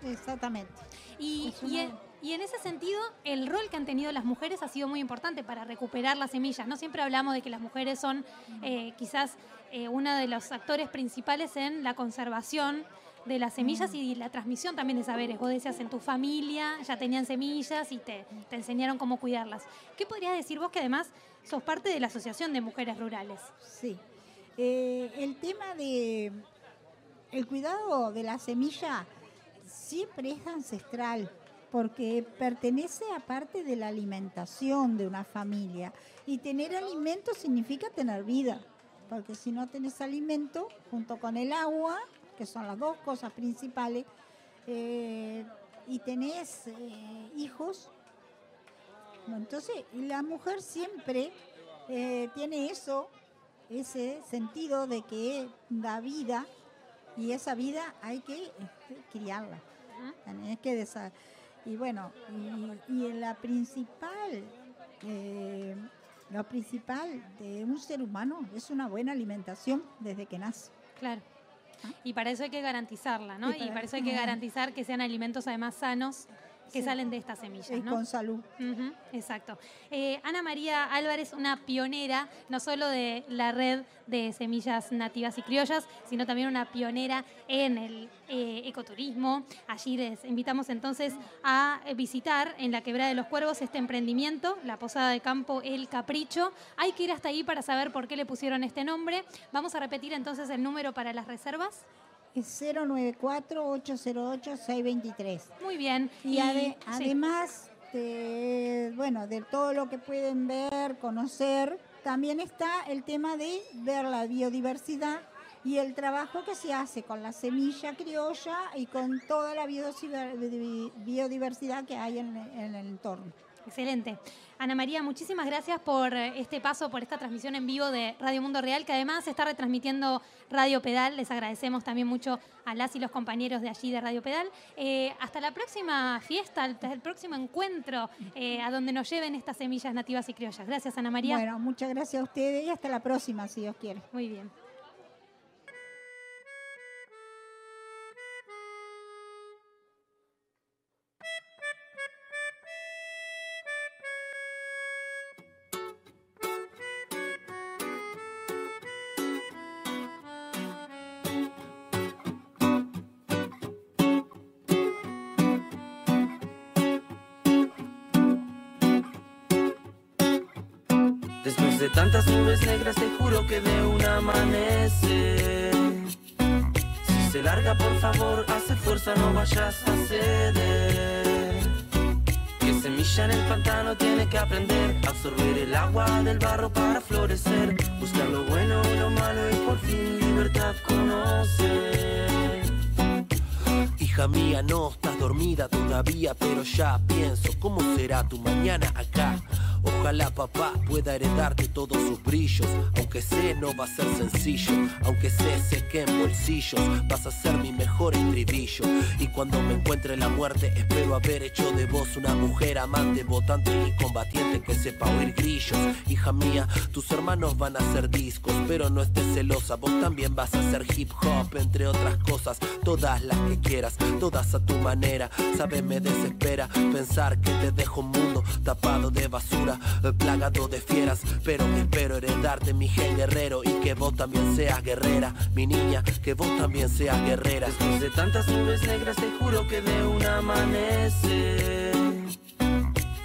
Exactamente. Y, Es y en ese sentido, el rol que han tenido las mujeres ha sido muy importante para recuperar las semillas. No siempre hablamos de que las mujeres son eh, quizás eh, uno de los actores principales en la conservación de las semillas y la transmisión también de saberes. Vos decías, en tu familia ya tenían semillas y te, te enseñaron cómo cuidarlas. ¿Qué podrías decir vos que además sos parte de la Asociación de Mujeres Rurales? Sí. Eh, el tema de el cuidado de la semilla siempre es ancestral, porque pertenece a parte de la alimentación de una familia. Y tener alimento significa tener vida, porque si no tenés alimento, junto con el agua, que son las dos cosas principales, eh, y tenés eh, hijos, entonces la mujer siempre eh, tiene eso, ese sentido de que da vida y esa vida hay que este, criarla. Tenés que y bueno, y, y la principal, eh, lo principal de un ser humano es una buena alimentación desde que nace. Claro. Y para eso hay que garantizarla, ¿no? Y para, eso hay que garantizar que sean alimentos además sanos que Sí. salen de estas semillas, Y ¿no? con salud. Exacto. Eh, Ana María Álvarez, una pionera, no solo de la red de semillas nativas y criollas, sino también una pionera en el eh, ecoturismo. Allí les invitamos entonces a visitar en la Quebrada de los Cuervos este emprendimiento, la Posada de Campo El Capricho. Hay que ir hasta ahí para saber por qué le pusieron este nombre. Vamos a repetir entonces el número para las reservas. Es 094-808-623. Muy bien. Y, ade- sí. además de, bueno, de todo lo que pueden ver, conocer, también está el tema de ver la biodiversidad y el trabajo que se hace con la semilla criolla y con toda la biodiver- biodiversidad que hay en el entorno. Excelente. Ana María, muchísimas gracias por eh, este paso, por esta transmisión en vivo de Radio Mundo Real, que además está retransmitiendo Radio Pedal. Les agradecemos también mucho a las y los compañeros de allí de Radio Pedal. Eh, hasta la próxima fiesta, hasta el próximo encuentro, eh, a donde nos lleven estas semillas nativas y criollas. Gracias, Ana María. Bueno, muchas gracias a ustedes y hasta la próxima, si Dios quiere. Muy bien. Nubes negras te juro que de un amanecer Si se larga por favor, hace fuerza, no vayas a ceder. Que semilla en el pantano tiene que aprender a absorber el agua del barro para florecer. Buscar lo bueno y lo malo y por fin libertad conocer Hija mía, no estás dormida todavía, pero ya pienso cómo será tu mañana acá. Ojalá papá pueda heredarte todos sus brillos, aunque sé no va a ser sencillo, aunque sé sé que en bolsillos vas a ser mi mejor estribillo. Y cuando me encuentre la muerte, espero haber hecho de vos una mujer amante, votante y combatiente que sepa oír grillos. Hija mía, tus hermanos van a hacer discos, pero no estés celosa, vos también vas a hacer hip hop, entre otras cosas, todas las que quieras, todas a tu manera. Sabes, me desespera pensar que te dejo un mundo tapado de basura, eh, plagado de fieras, pero espero heredarte mi gen guerrero y que vos también seas guerrera, mi niña, que vos también seas guerrera. Después de tantas nubes negras te juro que de un amanecer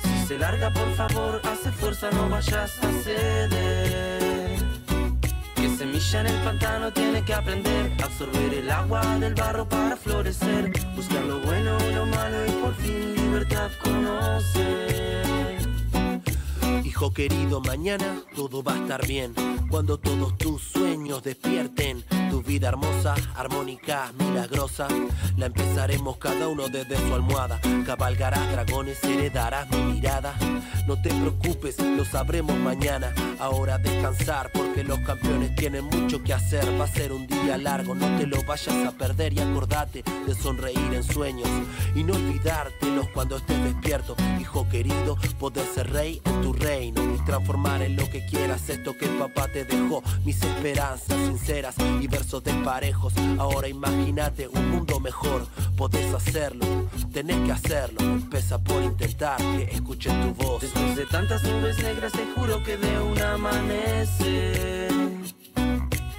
si se larga, por favor, hace fuerza, no vayas a ceder. Que semilla en el pantano tiene que aprender a absorber el agua del barro para florecer. Buscar lo bueno y lo malo y por fin libertad conocer. Hijo querido, mañana todo va a estar bien. Cuando todos tus sueños despierten, tu vida hermosa, armónica, milagrosa, la empezaremos cada uno desde su almohada. Cabalgarás dragones, heredarás mi mirada. No te preocupes, lo sabremos mañana. Ahora descansar, porque los campeones tienen mucho que hacer. Va a ser un día largo, no te lo vayas a perder y acordate de sonreír en sueños y no olvidártelos cuando estés despierto. Hijo querido, podés ser rey en tu reino. Transformar en lo que quieras esto que papá te dejó. Mis esperanzas sinceras y versos desparejos. Ahora imagínate un mundo mejor. Podés hacerlo, tenés que hacerlo. Empieza por intentar que escuchen tu voz. Después de tantas nubes negras, te juro que de un amanecer.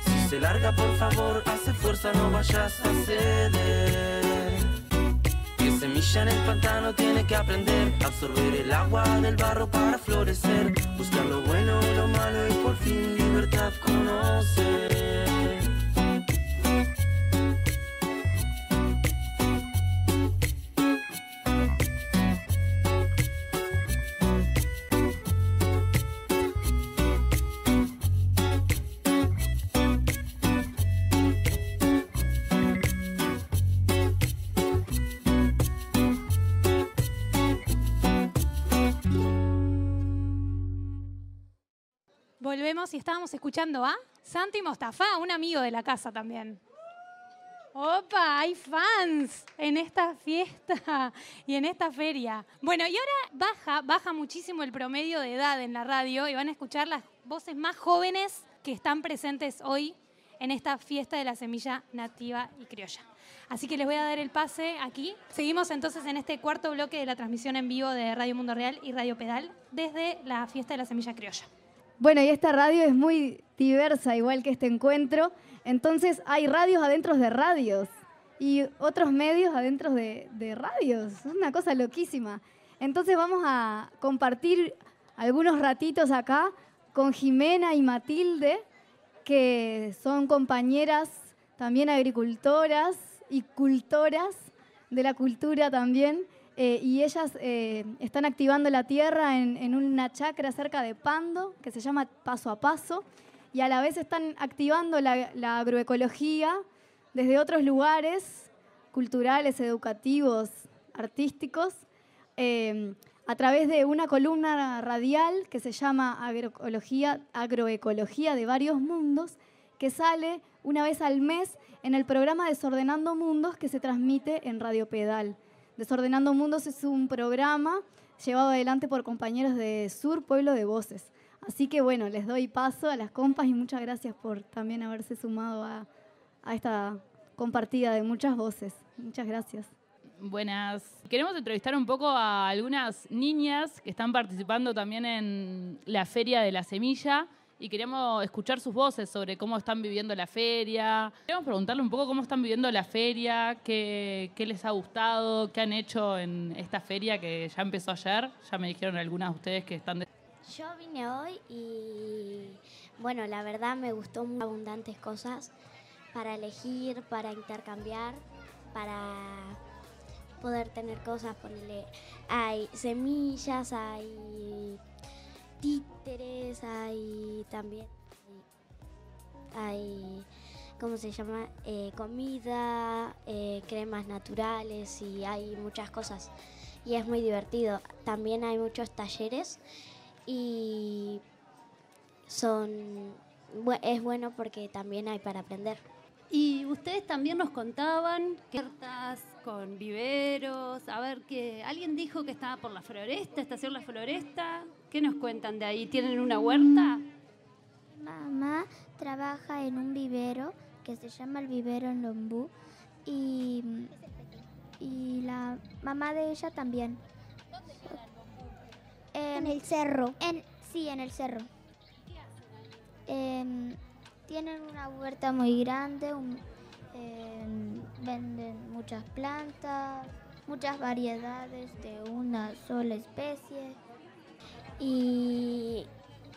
Si se larga, por favor, hace fuerza, no vayas a ceder. Semilla en el pantano tiene que aprender a absorber el agua del barro para florecer. Buscar lo bueno, lo malo y por fin libertad conocer. Volvemos y estábamos escuchando a Santi Mostafa, un amigo de la casa también. Opa, hay fans en esta fiesta y en esta feria. Bueno, y ahora baja, baja muchísimo el promedio de edad en la radio y van a escuchar las voces más jóvenes que están presentes hoy en esta fiesta de la semilla nativa y criolla. Así que les voy a dar el pase aquí. Seguimos entonces en este cuarto bloque de la transmisión en vivo de Radio Mundo Real y Radio Pedal desde la fiesta de la semilla criolla. Bueno, y esta radio es muy diversa, igual que este encuentro. Entonces hay radios adentro de radios y otros medios adentro de, de radios. Es una cosa loquísima. Entonces vamos a compartir algunos ratitos acá con Jimena y Matilde, que son compañeras también agricultoras y cultoras de la cultura también. Eh, y ellas eh, están activando la tierra en, una chacra cerca de Pando, que se llama Paso a Paso, y a la vez están activando la, agroecología desde otros lugares culturales, educativos, artísticos, eh, a través de una columna radial que se llama Agroecología, Agroecología de varios mundos, que sale una vez al mes en el programa Desordenando Mundos que se transmite en Radio Pedal. Desordenando Mundos es un programa llevado adelante por compañeros de Sur, Pueblo de Voces. Así que bueno, les doy paso a las compas y muchas gracias por también haberse sumado a, esta compartida de muchas voces. Muchas gracias. Buenas. Queremos entrevistar un poco a algunas niñas que están participando también en la Feria de la Semilla y queremos escuchar sus voces sobre cómo están viviendo la feria. Queremos preguntarle un poco cómo están viviendo la feria, qué, qué les ha gustado, qué han hecho en esta feria que ya empezó ayer. Ya me dijeron algunas de ustedes que están... De... Yo vine hoy y bueno, la verdad me gustó abundantes cosas para elegir, para intercambiar, para poder tener cosas, ponerle, hay semillas, hay títeres, hay también, hay, ¿cómo se llama? Eh, comida, eh, cremas naturales y hay muchas cosas. Y es muy divertido. También hay muchos talleres y son, es bueno porque también hay para aprender. Y ustedes también nos contaban que con viveros, a ver que alguien dijo que estaba por la floresta, estación La Floresta. ¿Qué nos cuentan de ahí? ¿Tienen una huerta? Mamá trabaja en un vivero que se llama el vivero en Lombú y, y la mamá de ella también. En, el cerro. En, sí, en el cerro. Em, tienen una huerta muy grande, un- em, venden muchas plantas, muchas variedades de una sola especie. Y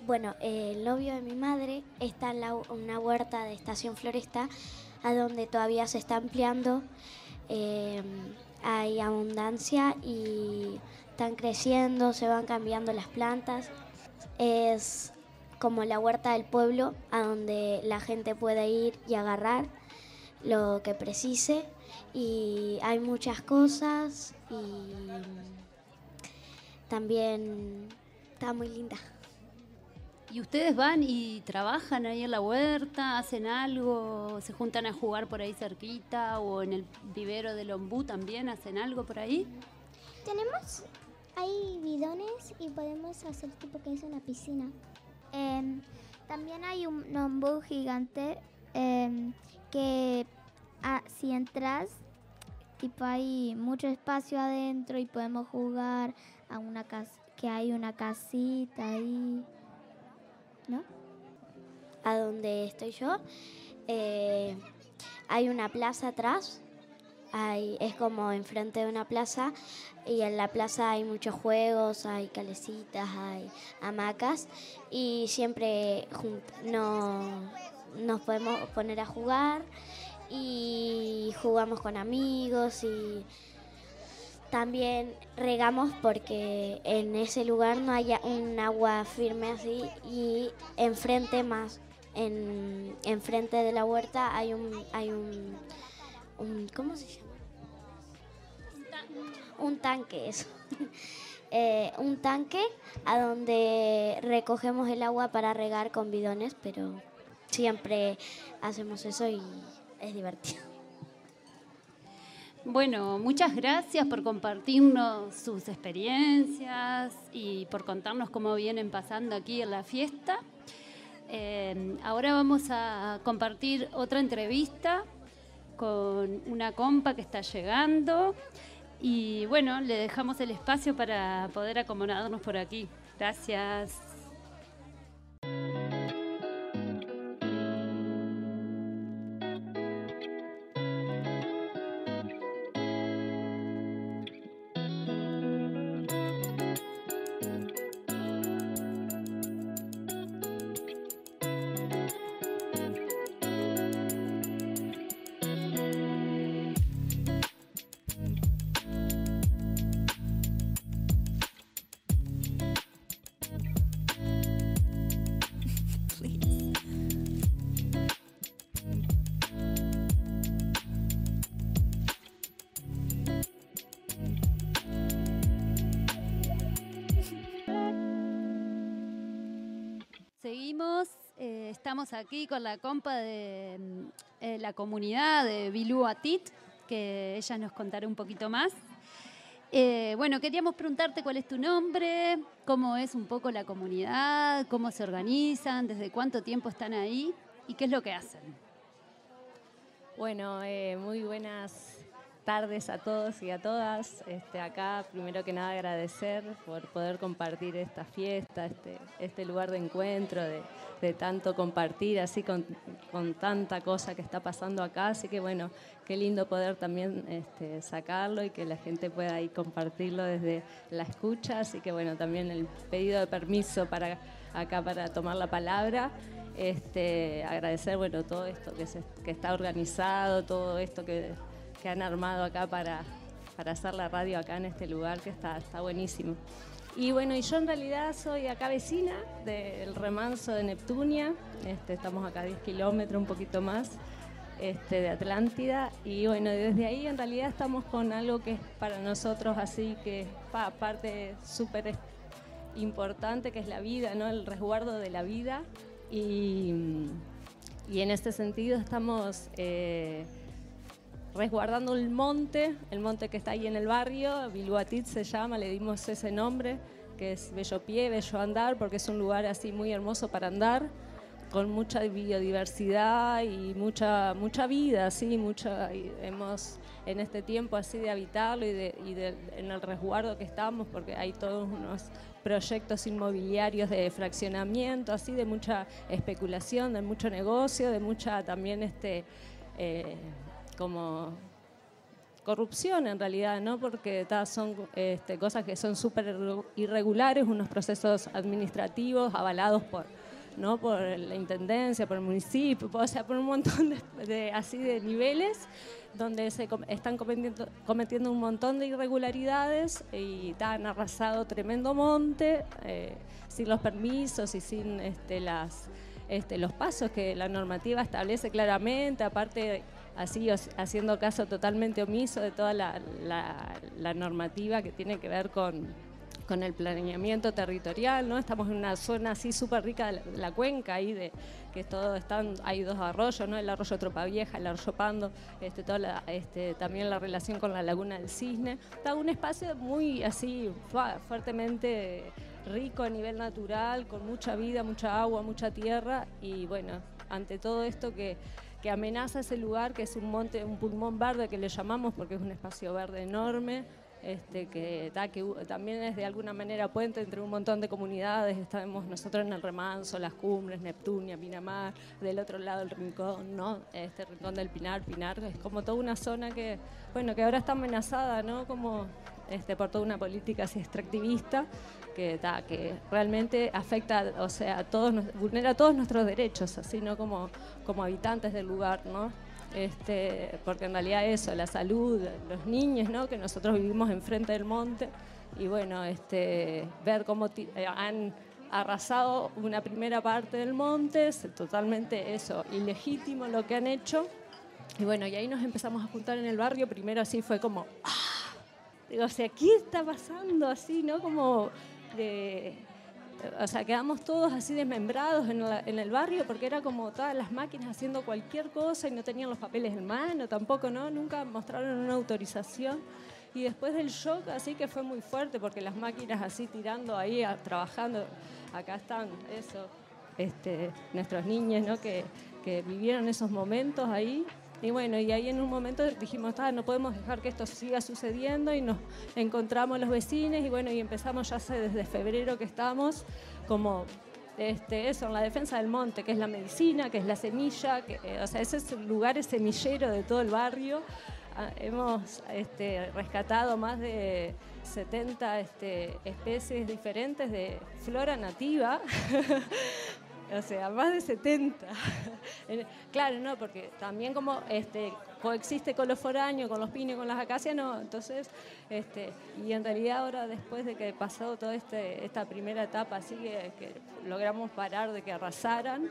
bueno, el novio de mi madre está en la- una huerta de Estación Floresta, a donde todavía se está ampliando. eh, hay abundancia y están creciendo, se van cambiando las plantas. Es como la huerta del pueblo, a donde la gente puede ir y agarrar lo que precise. Y hay muchas cosas y también está muy linda. ¿Y ustedes van y trabajan ahí en la huerta, hacen algo, se juntan a jugar por ahí cerquita o en el vivero del ombú también hacen algo por ahí? Tenemos hay bidones y podemos hacer tipo que es una piscina. Em, también hay un ombú gigante em, que ah, si entras, tipo hay mucho espacio adentro y podemos jugar a una casa, que hay una casita ahí, ¿no? a donde estoy yo, eh, hay una plaza atrás. Es como enfrente de una plaza y en la plaza hay muchos juegos, hay calecitas, hay hamacas y siempre no, nos podemos poner a jugar y jugamos con amigos y también regamos porque en ese lugar no haya un agua firme así y enfrente más en enfrente de la huerta hay un hay un, un- ¿cómo se llama? Un tanque eso. Eh, un tanque a donde recogemos el agua para regar con bidones, pero siempre hacemos eso y es divertido. Bueno, muchas gracias por compartirnos sus experiencias y por contarnos cómo vienen pasando aquí en la fiesta. Eh, ahora vamos a compartir otra entrevista con una compa que está llegando y bueno, le dejamos el espacio para poder acomodarnos por aquí. Gracias. Estamos aquí con la compa de mm, eh, la comunidad de Bilú Atit, que ella nos contará un poquito más. Eh, bueno, queríamos preguntarte cuál es tu nombre, cómo es un poco la comunidad, cómo se organizan, desde cuánto tiempo están ahí y qué es lo que hacen. Bueno, eh, muy buenas tardes a todos y a todas. Este, acá, primero que nada, agradecer por poder compartir esta fiesta, este, este lugar de encuentro, de, tanto compartir, así con, tanta cosa que está pasando acá. Así que, bueno, qué lindo poder también este, sacarlo y que la gente pueda ahí compartirlo desde la escucha. Así que, bueno, también el pedido de permiso para acá para tomar la palabra. Agradecer bueno todo esto que, se- que está organizado, todo esto que, que han armado acá para, para hacer la radio acá en este lugar que está, está buenísimo. Y bueno, y yo en realidad soy acá vecina del remanso de Neptunia, este, estamos acá a 10 kilómetros, un poquito más, este, de Atlántida, y bueno, desde ahí en realidad estamos con algo que es para nosotros así, que parte súper importante, que es la vida, ¿no? el resguardo de la vida, y, y en este sentido estamos... eh, resguardando el monte, el monte que está ahí en el barrio, Biluatit se llama, le dimos ese nombre, que es Bello Pie, Bello Andar, porque es un lugar así muy hermoso para andar, con mucha biodiversidad y mucha, mucha vida, así, mucha, hemos en este tiempo así de habitarlo y de- en el resguardo que estamos, porque hay todos unos proyectos inmobiliarios de fraccionamiento, así de mucha especulación, de mucho negocio, de mucha también este eh, como corrupción en realidad, ¿no? Porque ta, son este, cosas que son súper irregulares, unos procesos administrativos avalados por, ¿no? por la intendencia, por el municipio, o sea, por un montón de, así de niveles donde se están cometiendo, cometiendo un montón de irregularidades y han arrasado tremendo monte eh, sin los permisos y sin este, las, este, los pasos que la normativa establece claramente, aparte así haciendo caso totalmente omiso de toda la, la- normativa que tiene que ver con, con el planeamiento territorial, ¿no? Estamos en una zona así súper rica de la, cuenca ahí de que todo están, hay dos arroyos, ¿no? El arroyo Tropa Vieja, el arroyo Pando, este, toda este, también la relación con la laguna del Cisne. Está un espacio muy así fuertemente rico a nivel natural, con mucha vida, mucha agua, mucha tierra y bueno, ante todo esto que que amenaza ese lugar, que es un monte, un pulmón verde que le llamamos porque es un espacio verde enorme, este, que, también es de alguna manera puente entre un montón de comunidades. Estamos nosotros en el Remanso, Las Cumbres, Neptunia, Pinamar, del otro lado el Rincón, ¿no? Este Rincón del Pinar, Pinar, es como toda una zona que, bueno, que ahora está amenazada, ¿no? Como este, por toda una política así extractivista que, realmente afecta, o sea, todos, vulnera todos nuestros derechos, así, ¿no? Como, como habitantes del lugar, ¿no? Este, porque en realidad eso, la salud, los niños, ¿no? Que nosotros vivimos enfrente del monte y bueno, este, ver cómo eh, han arrasado una primera parte del monte, es totalmente eso, ilegítimo lo que han hecho. Y bueno, y ahí nos empezamos a juntar en el barrio, primero así fue como, ¡ah! Digo, o sea, ¿qué está pasando así, no? Como de... O sea, quedamos todos así desmembrados en, la- en el barrio porque era como todas las máquinas haciendo cualquier cosa y no tenían los papeles en mano tampoco, ¿no? Nunca mostraron una autorización. Y después del shock, así que fue muy fuerte porque las máquinas así tirando ahí, trabajando, acá están, eso, este, nuestros niños, ¿no? Que vivieron esos momentos ahí. Y bueno, y ahí en un momento dijimos, "Ah, no podemos dejar que esto siga sucediendo y nos encontramos los vecinos y bueno, y empezamos ya hace desde febrero que estamos como este, eso, en la defensa del monte, que es la medicina, que es la semilla, que, o sea, ese es lugar es semillero de todo el barrio. Ah, hemos este, rescatado más de 70 este, especies diferentes de flora nativa. O sea, más de 70. En- claro, no, porque también como este, coexiste con los foráneos, con los pinos, con las acacias, no. Entonces, este, y en realidad ahora después de que pasó toda este, esta primera etapa, así que, logramos parar de que arrasaran,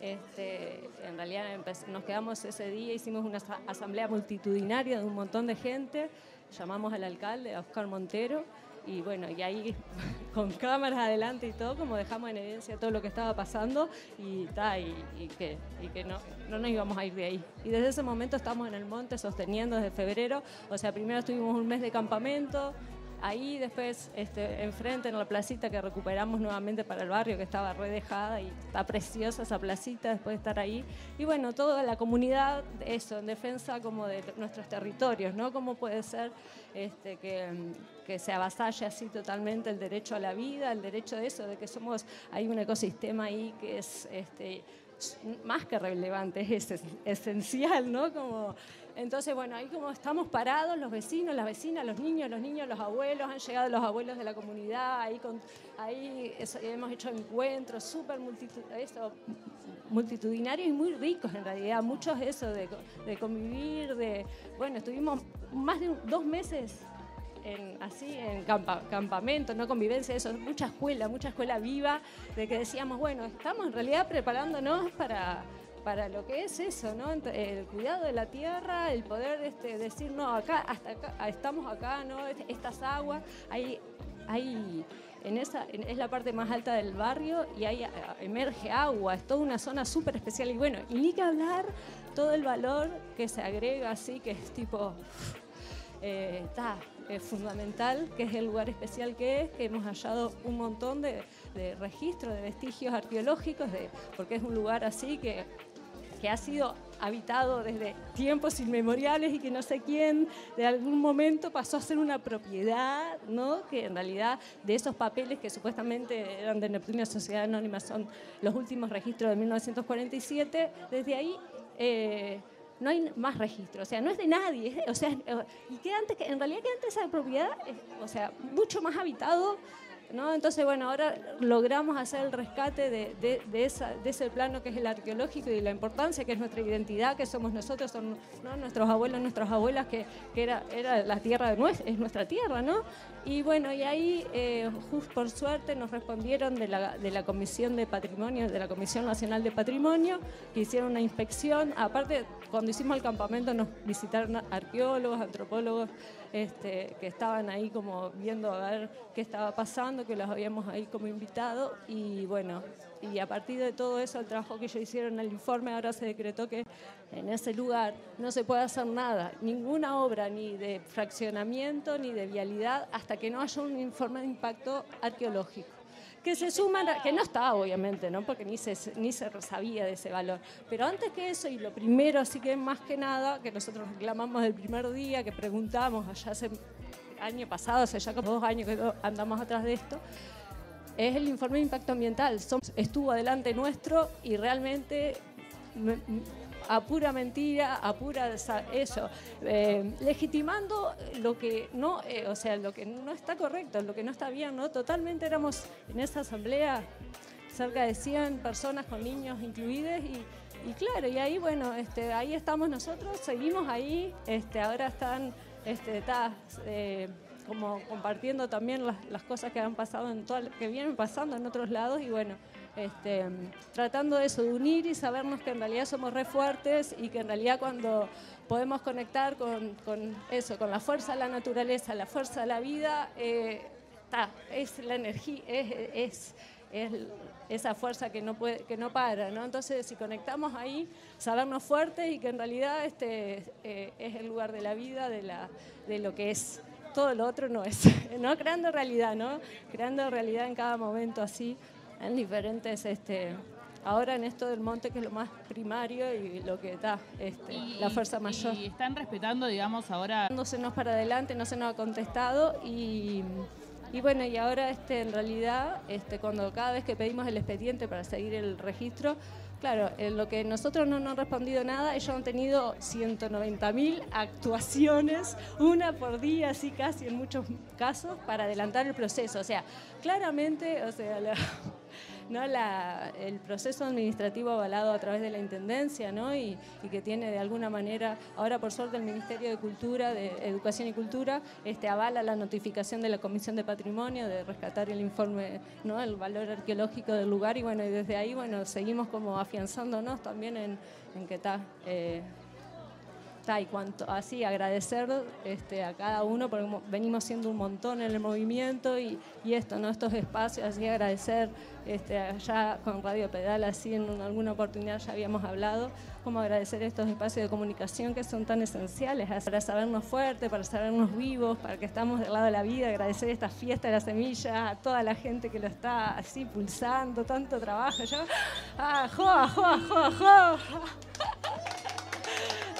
este, en realidad nos quedamos ese día, hicimos una asa- asamblea multitudinaria de un montón de gente, llamamos al alcalde, a Oscar Montero, y bueno, y ahí con cámaras adelante y todo, como dejamos en evidencia todo lo que estaba pasando y, ta, y, y que, y que no, no nos íbamos a ir de ahí. Y desde ese momento estamos en el monte sosteniendo desde febrero, o sea, primero estuvimos un mes de campamento, ahí después este, enfrente en la placita que recuperamos nuevamente para el barrio que estaba redejada y está preciosa esa placita después de estar ahí. Y bueno, toda la comunidad, eso, en defensa como de nuestros territorios, ¿no? ¿Cómo puede ser este, que, que se avasalle así totalmente el derecho a la vida, el derecho de eso, de que somos, hay un ecosistema ahí que es este, más que relevante, es esencial, ¿no? Como, entonces, bueno, ahí como estamos parados, los vecinos, las vecinas, los niños, los niños, los abuelos, han llegado los abuelos de la comunidad, ahí, hemos hecho encuentros súper multitudinarios y muy ricos en realidad, muchos eso de, co- de convivir, de, bueno, estuvimos más de dos meses en, así en campa- campamento, no convivencia, eso, mucha escuela, mucha escuela viva, de que decíamos, bueno, estamos en realidad preparándonos para, para lo que es eso, ¿no? El cuidado de la tierra, el poder este, decir, no, acá, hasta acá, ah, estamos acá, ¿no? Est- Estas aguas, hay, hay en esa, es la parte más alta del barrio y ahí ah, emerge agua, es toda una zona súper especial y bueno, y ni que hablar todo el valor que se agrega así, que es tipo, eh, está es fundamental, que es el lugar especial que es, que hemos hallado un montón de, de registros, de vestigios arqueológicos, de, porque es un lugar así que, que ha sido habitado desde tiempos inmemoriales y que no sé quién de algún momento pasó a ser una propiedad, ¿no? que en realidad de esos papeles que supuestamente eran de Neptunia Sociedad Anónima son los últimos registros de 1947, desde ahí... eh, no hay más registro, o sea, no es de nadie, o sea, eh, y antes, en realidad que antes esa propiedad, o sea, mucho más habitado, ¿no? Entonces, bueno, ahora logramos hacer el rescate de, ese plano que es el arqueológico y la importancia que es nuestra identidad, que somos nosotros, son ¿no? nuestros abuelos, nuestras abuelas, que, era, la tierra de nuestra, es nuestra tierra, ¿no? Y bueno, y ahí, eh, justo por suerte, nos respondieron de la, de la Comisión de Patrimonio, de la Comisión Nacional de Patrimonio, que hicieron una inspección. Aparte, cuando hicimos el campamento nos visitaron arqueólogos, antropólogos, este, que estaban ahí como viendo a ver qué estaba pasando, que los habíamos ahí como invitado. Y bueno, y a partir de todo eso, el trabajo que ellos hicieron el informe, ahora se decretó que en ese lugar no se puede hacer nada, ninguna obra ni de fraccionamiento ni de vialidad hasta que no haya un informe de impacto arqueológico que se suman, que no está obviamente, ¿no? porque ni se, ni se sabía de ese valor. Pero antes que eso, y lo primero, así que más que nada, que nosotros reclamamos el primer día, que preguntamos allá hace año pasado, hace ya como dos años que andamos atrás de esto, es el informe de impacto ambiental. Estuvo adelante nuestro y realmente me- a pura mentira, a pura eso, eh, legitimando lo que no, eh, o sea, lo que no está correcto, lo que no está bien, ¿no? Totalmente éramos en esa asamblea cerca de 100 personas con niños incluidos y, claro, y ahí bueno, este, ahí estamos nosotros, seguimos ahí, este, ahora están, este, eh, como compartiendo también las, las cosas que han pasado en toda, que vienen pasando en otros lados y bueno, este, tratando de eso, de unir y sabernos que en realidad somos re fuertes y que en realidad cuando podemos conectar con, eso, con la fuerza de la naturaleza, la fuerza de la vida, eh, es la energía, es esa fuerza que no, puede, que no para, ¿no? Entonces, si conectamos ahí, sabernos fuertes y que en realidad este eh, es el lugar de la vida, de, la, de lo que es. Todo lo otro no es, ¿no? Creando realidad, ¿no? Creando realidad en cada momento así, en diferentes, este, ahora en esto del monte que es lo más primario y lo que da este, la fuerza mayor. Y están respetando, digamos, ahora... No se nos para adelante, no se nos ha contestado y, y bueno, y ahora este, en realidad, este, cuando cada vez que pedimos el expediente para seguir el registro, claro, en lo que nosotros no nos han respondido nada, ellos han tenido 190.000 actuaciones, una por día, así casi en muchos casos, para adelantar el proceso. O sea, claramente, o sea, la- ¿no? La- el proceso administrativo avalado a través de la Intendencia ¿no? y, y que tiene de alguna manera, ahora por suerte el Ministerio de Cultura, de Educación y Cultura, este, avala la notificación de la Comisión de Patrimonio de rescatar el informe, ¿no? el valor arqueológico del lugar y bueno, y desde ahí bueno, seguimos como afianzándonos también en, en que está... eh, Y cuanto así agradecer este, a cada uno porque mo- venimos siendo un montón en el movimiento y, esto no estos espacios así agradecer este, allá con Radio Pedal así en un- alguna oportunidad ya habíamos hablado como agradecer estos espacios de comunicación que son tan esenciales para sabernos fuertes para sabernos vivos para que estamos del lado de la vida agradecer esta fiesta de la semilla a toda la gente que lo está así pulsando tanto trabajo yo ah, joa, joa, joa, joa.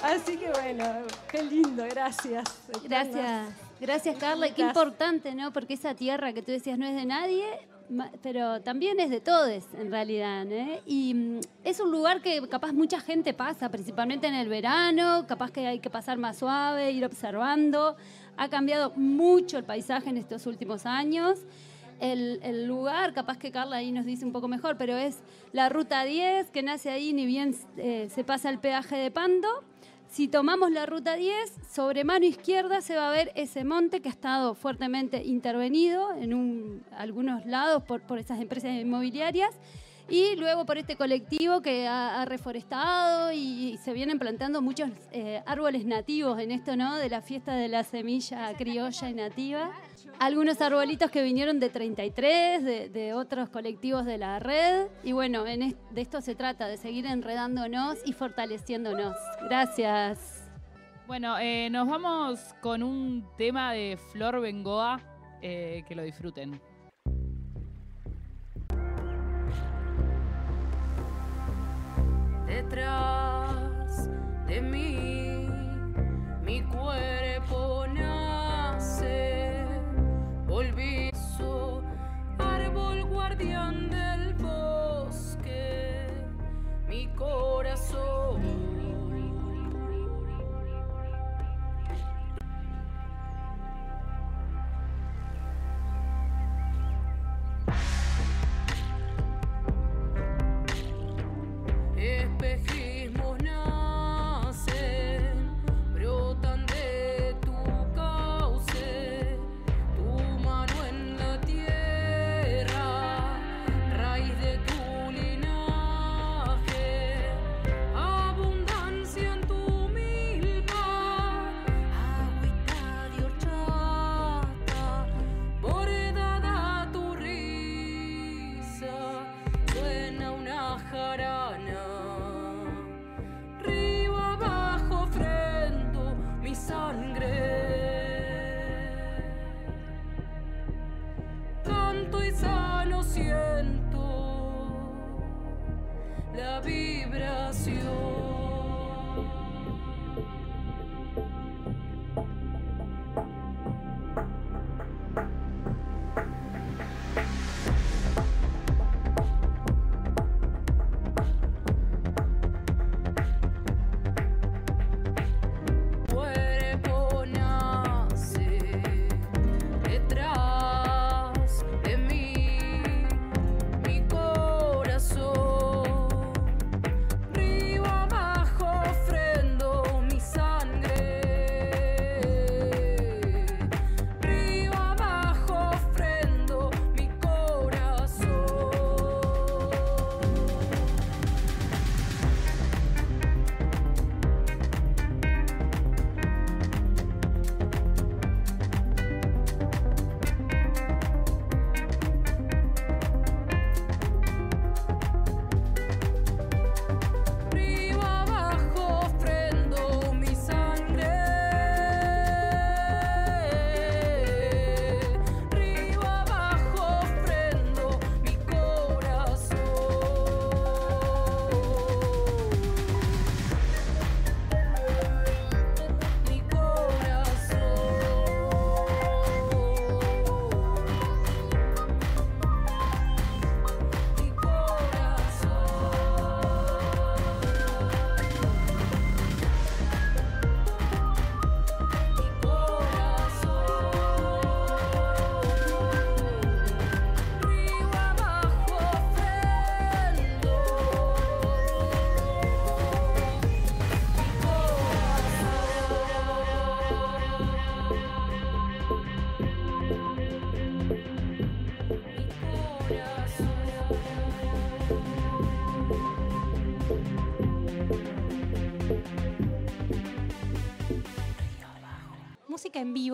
Así que bueno, qué lindo, gracias. Gracias, gracias Carla. Qué importante, ¿no? Porque esa tierra que tú decías no es de nadie, pero también es de todos en realidad. ¿eh? Y mm, es un lugar que capaz mucha gente pasa, principalmente en el verano, capaz que hay que pasar más suave, ir observando. Ha cambiado mucho el paisaje en estos últimos años. El, el lugar, capaz que Carla ahí nos dice un poco mejor, pero es la ruta 10 que nace ahí, ni bien eh, se pasa el peaje de Pando. Si tomamos la ruta 10, sobre mano izquierda se va a ver ese monte que ha estado fuertemente intervenido en un- algunos lados por, por esas empresas inmobiliarias y luego por este colectivo que ha, ha reforestado y, y se vienen plantando muchos eh, árboles nativos en esto, ¿no? De la fiesta de la semilla criolla y nativa. Algunos arbolitos que vinieron de 33, de, de otros colectivos de la red. Y bueno, en de esto se trata, de seguir enredándonos y fortaleciéndonos. Gracias. Bueno, eh, nos vamos con un tema de Flor Bengoa, eh, que lo disfruten. detrás de mí. Mi cuerpo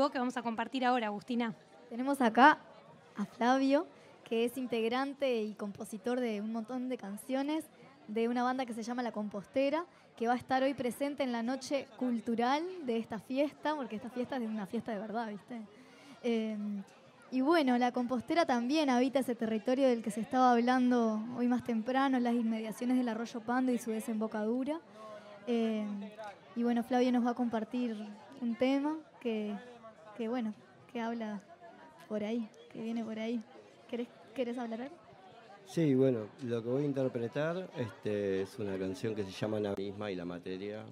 que vamos a compartir ahora, Agustina. Tenemos acá a Flavio, que es integrante y compositor de un montón de canciones de una banda que se llama La Compostera, que va a estar hoy presente en la noche cultural de esta fiesta, porque esta fiesta es una fiesta de verdad, ¿viste? Eh, y bueno, La Compostera también habita ese territorio del que se estaba hablando hoy más temprano, las inmediaciones del arroyo Pando y su desembocadura. Eh, y bueno, Flavio nos va a compartir un tema que, que bueno, que habla por ahí, que viene por ahí. ¿Querés, querés hablar algo? Sí, bueno, lo que voy a interpretar este, es una canción que se llama La misma y la materia,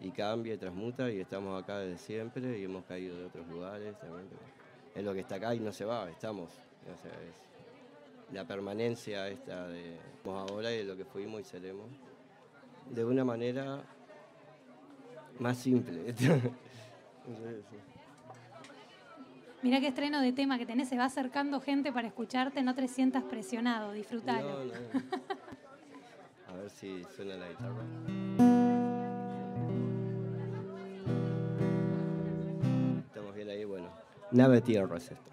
y cambia y transmuta, y estamos acá desde siempre, y hemos caído de otros lugares también, es lo que está acá y no se va, estamos. La permanencia esta de ahora y de lo que fuimos y seremos, de una manera más simple. Mirá qué estreno de tema que tenés, se va acercando gente para escucharte, no te sientas presionado, disfrutalo. A ver si suena la guitarra. Estamos bien ahí, bueno. Nave tierra es esto.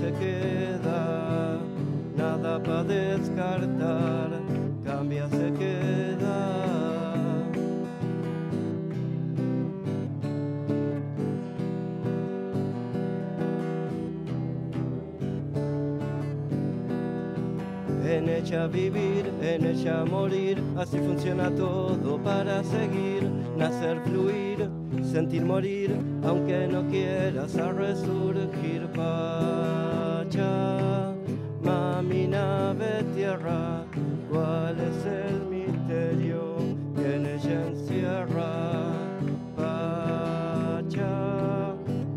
Se queda, nada para descartar, cambia se queda. En ella vivir, en ella morir, así funciona todo para seguir, nacer, fluir, sentir morir, aunque no quieras a resurgir. Pacha, mami nave tierra, ¿cuál es el misterio que en ella encierra? Pacha,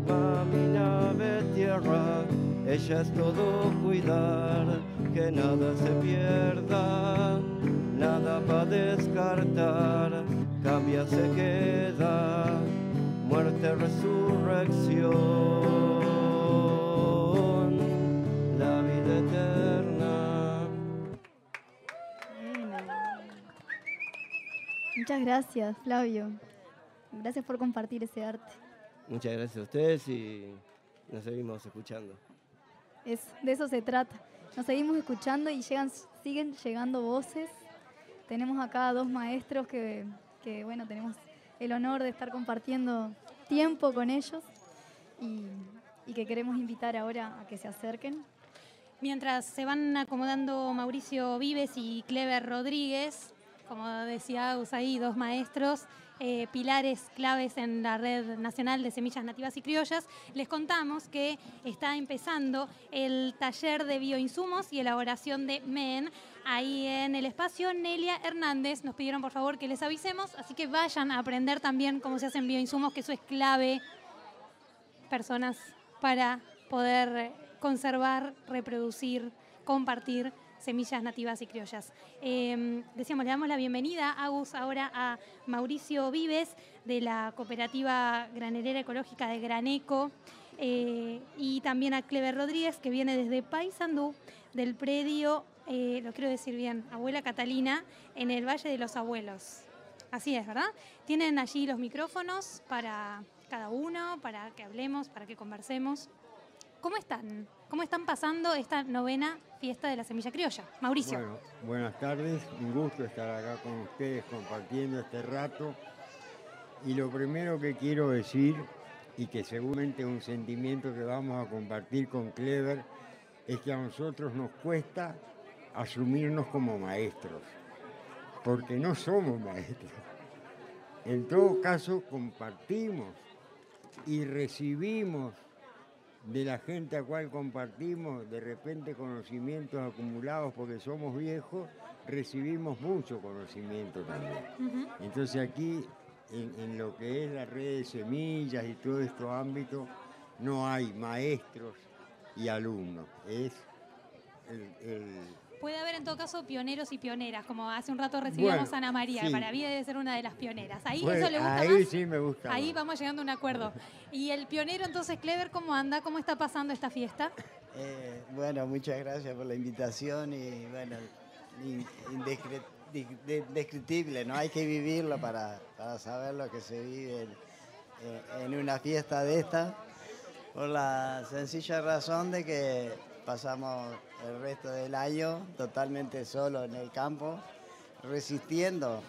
mami nave tierra, ella es todo cuidar, que nada se pierda, nada para descartar, cambia se queda, muerte, resurrección, la vida eterna. Muchas gracias, Flavio. Gracias por compartir ese arte. Muchas gracias a ustedes y nos seguimos escuchando. Es, de eso se trata. Nos seguimos escuchando y llegan, siguen llegando voces. Tenemos acá dos maestros que, que, bueno, tenemos el honor de estar compartiendo tiempo con ellos y, que queremos invitar ahora a que se acerquen. Mientras se van acomodando Mauricio Vives y Clever Rodríguez, como decía Agus ahí, dos maestros, eh, pilares claves en la Red Nacional de Semillas Nativas y Criollas, les contamos que está empezando el taller de bioinsumos y elaboración de MEN ahí en el espacio. Nelia Hernández nos pidieron por favor que les avisemos, así que vayan a aprender también cómo se hacen bioinsumos, que eso es clave, personas, para poder conservar, reproducir, compartir semillas nativas y criollas. Eh, decíamos, le damos la bienvenida, Agus, ahora a Mauricio Vives de la Cooperativa Granerera Ecológica de Graneco eh, y también a Clever Rodríguez, que viene desde Paysandú, del predio, eh, lo quiero decir bien, Abuela Catalina, en el Valle de los Abuelos. Así es, ¿verdad? Tienen allí los micrófonos para cada uno, para que hablemos, para que conversemos. ¿Cómo están? ¿Cómo están pasando esta novena fiesta de la semilla criolla? Mauricio. Bueno, buenas tardes, un gusto estar acá con ustedes compartiendo este rato. Y lo primero que quiero decir, y que seguramente es un sentimiento que vamos a compartir con Clever, es que a nosotros nos cuesta asumirnos como maestros, porque no somos maestros. En todo caso, compartimos y recibimos de la gente a cual compartimos de repente conocimientos acumulados porque somos viejos, recibimos mucho conocimiento también. Entonces aquí, en, en lo que es la red de semillas y todo estos ámbitos, no hay maestros y alumnos. Es el- el, Puede haber en todo caso pioneros y pioneras, como hace un rato recibíamos Bueno, a Ana María. sí. Para mí debe ser una de las pioneras. Ahí Bueno, eso le gusta ahí más. sí me gusta Ahí más. vamos llegando a un acuerdo. Y el pionero entonces, Clever, ¿cómo anda? ¿Cómo está pasando esta fiesta? Eh, bueno, muchas gracias por la invitación y bueno, indescriptible, ¿no? Hay que vivirlo para, para saber lo que se vive en, eh, en una fiesta de esta, por la sencilla razón de que pasamos el resto del año totalmente solo en el campo, resistiendo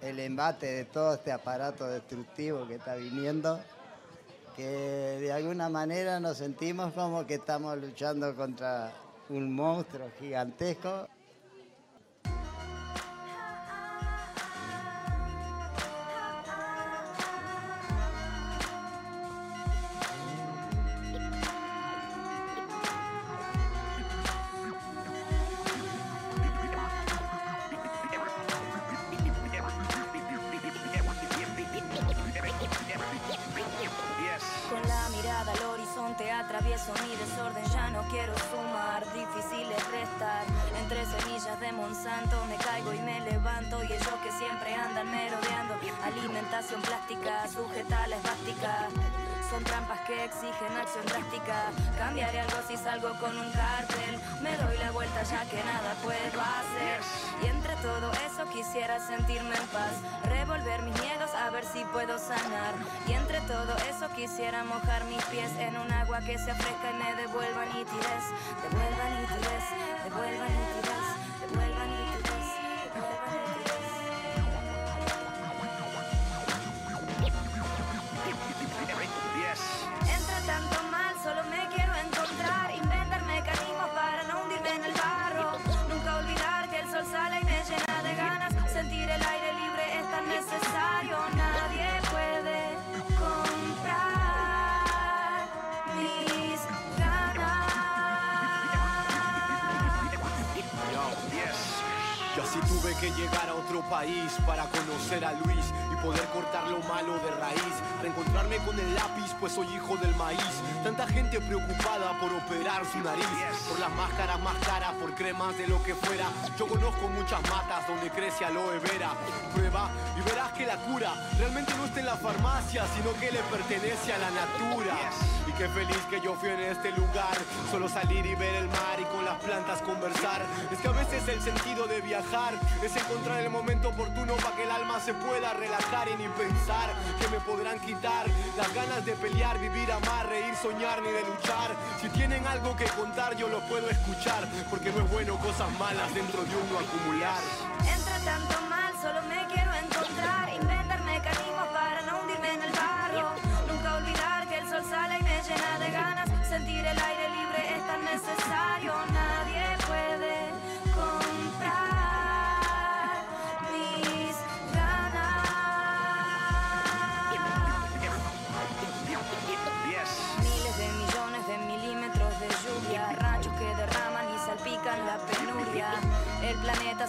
el embate de todo este aparato destructivo que está viniendo que de alguna manera nos sentimos como que estamos luchando contra un monstruo gigantesco. Que se afresca y me devuelva nitidez. Devuelva poder cortar lo malo de raíz. Reencontrarme con el lápiz, pues soy hijo del maíz. Tanta gente preocupada por operar su nariz. Por las máscaras más caras, por cremas de lo que fuera. Yo conozco muchas matas donde crece aloe vera. Prueba la cura realmente no está en la farmacia, sino que le pertenece a la natura. Y qué feliz que yo fui en este lugar. Solo salir y ver el mar y con las plantas conversar. Es que a veces el sentido de viajar es encontrar el momento oportuno para que el alma se pueda relajar y ni pensar que me podrán quitar las ganas de pelear, vivir, amar, reír, soñar ni de luchar. Si tienen algo que contar, yo lo puedo escuchar. Porque no es bueno cosas malas dentro de uno acumular. Entre tanto mal, solo me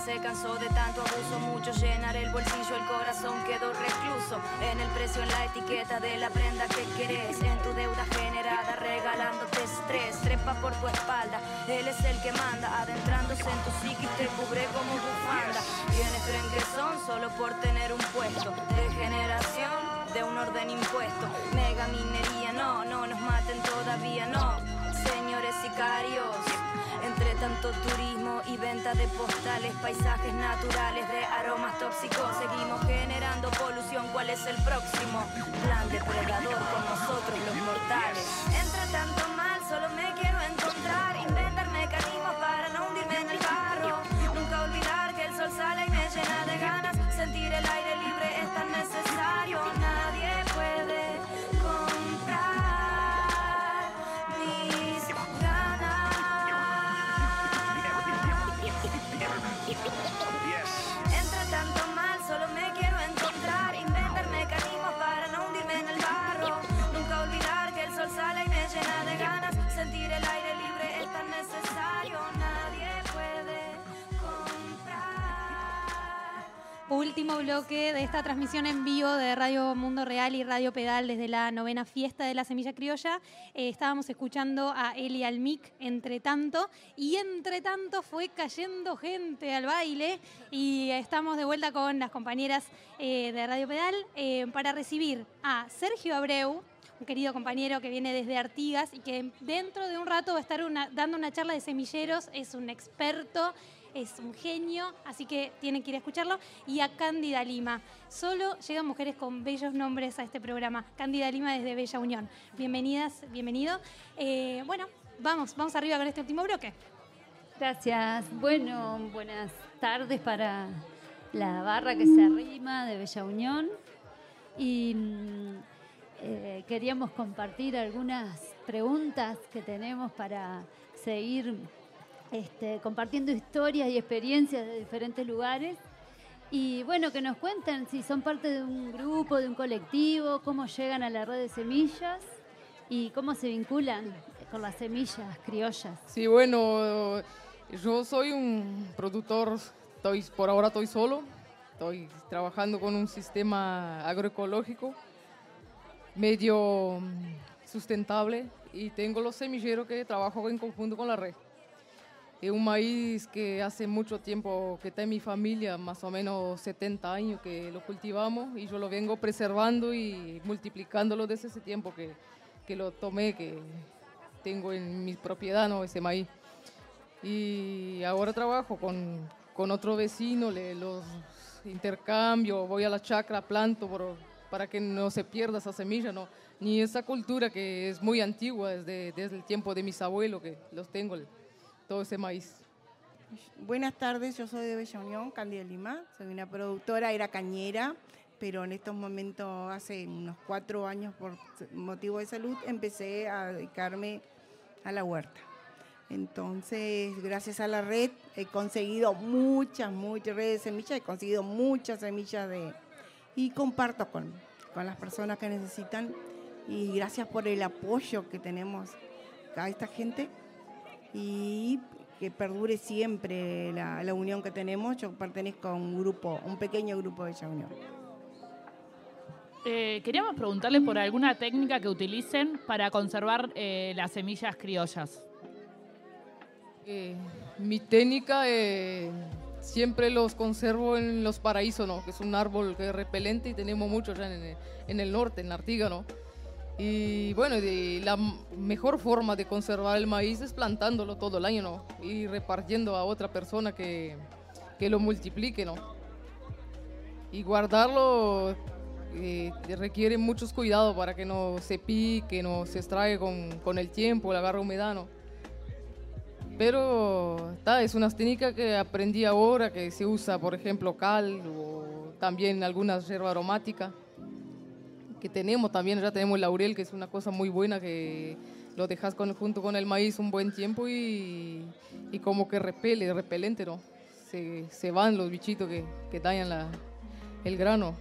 se cansó de tanto abuso, mucho llenar el bolsillo, el corazón quedó recluso. En el precio, en la etiqueta de la prenda que querés, en tu deuda generada, regalándote estrés. Trepa por tu espalda, él es el que manda, adentrándose en tu psiquis te cubre como bufanda. Quienes creen que son solo por tener un puesto de generación de un orden impuesto. Mega minería, no, no nos maten todavía, no. Señores sicarios, entre tanto turismo y venta de postales, paisajes naturales de aromas tóxicos, seguimos generando polución. ¿Cuál es el próximo plan depredador con nosotros los mortales? Entre tanto mal, solo me Último bloque de esta transmisión en vivo de Radio Mundo Real y Radio Pedal desde la novena fiesta de la Semilla Criolla. Eh, estábamos escuchando a Eli Almic entre tanto y entre tanto fue cayendo gente al baile y estamos de vuelta con las compañeras eh, de Radio Pedal eh, para recibir a Sergio Abreu, un querido compañero que viene desde Artigas y que dentro de un rato va a estar dando una charla de semilleros, es un experto, es un genio, así que tienen que ir a escucharlo. Y a Cándida Lima. Solo llegan mujeres con bellos nombres a este programa. Cándida Lima desde Bella Unión. Bienvenidas, bienvenido. Eh, bueno, vamos, vamos arriba con este último bloque. Gracias. Bueno, buenas tardes para la barra que se arrima de Bella Unión. Y mm, eh, queríamos compartir algunas preguntas que tenemos para seguir este, compartiendo historias y experiencias de diferentes lugares. Y bueno, que nos cuenten si son parte de un grupo, de un colectivo, cómo llegan a la red de semillas y cómo se vinculan con las semillas criollas. Sí, bueno, yo soy un productor, estoy, por ahora estoy solo, estoy trabajando con un sistema agroecológico medio mm, sustentable y tengo los semilleros que trabajo en conjunto con la red. Es un maíz que hace mucho tiempo que está en mi familia, más o menos 70 años que lo cultivamos y yo lo vengo preservando y multiplicándolo desde ese tiempo que, que lo tomé, que tengo en mi propiedad, ¿no? ese maíz. Y ahora trabajo con, con otro vecino, le, los intercambio, voy a la chacra, planto por- para que no se pierda esa semilla, ¿no? ni esa cultura que es muy antigua, desde, desde el tiempo de mis abuelos, que los tengo, todo ese maíz. Buenas tardes, yo soy de Bella Unión, Candida Lima. Soy una productora, era cañera, pero en estos momentos, hace unos cuatro años, por motivo de salud, empecé a dedicarme a la huerta. Entonces, gracias a la red, he conseguido muchas, muchas redes de semillas, he conseguido muchas semillas de... Y comparto con, con las personas que necesitan. Y gracias por el apoyo que tenemos a esta gente y que perdure siempre la, la unión que tenemos. Yo pertenezco a un grupo, un pequeño grupo de esa unión. Eh, queríamos preguntarles por alguna técnica que utilicen para conservar eh, las semillas criollas. Eh, mi técnica eh, siempre los conservo en los paraísos, ¿no? que es un árbol que es repelente y tenemos muchos ya en, el- en el norte, en Artiga, ¿no? Y bueno, de- la mejor forma de conservar el maíz es plantándolo todo el año, ¿no? Y repartiendo a otra persona que, que lo multiplique, ¿no? Y guardarlo eh, requiere muchos cuidados para que no se pique, no se extrae con, con el tiempo, le agarra humedad, ¿no? Pero ta, es una técnica que aprendí ahora, que se usa, por ejemplo, cal o también algunas hierbas aromáticas que tenemos también, ya tenemos el laurel, que es una cosa muy buena que lo dejas con, junto con el maíz un buen tiempo y, como que repele, repelente, ¿no? Se, se van los bichitos que, que dañan la, el grano.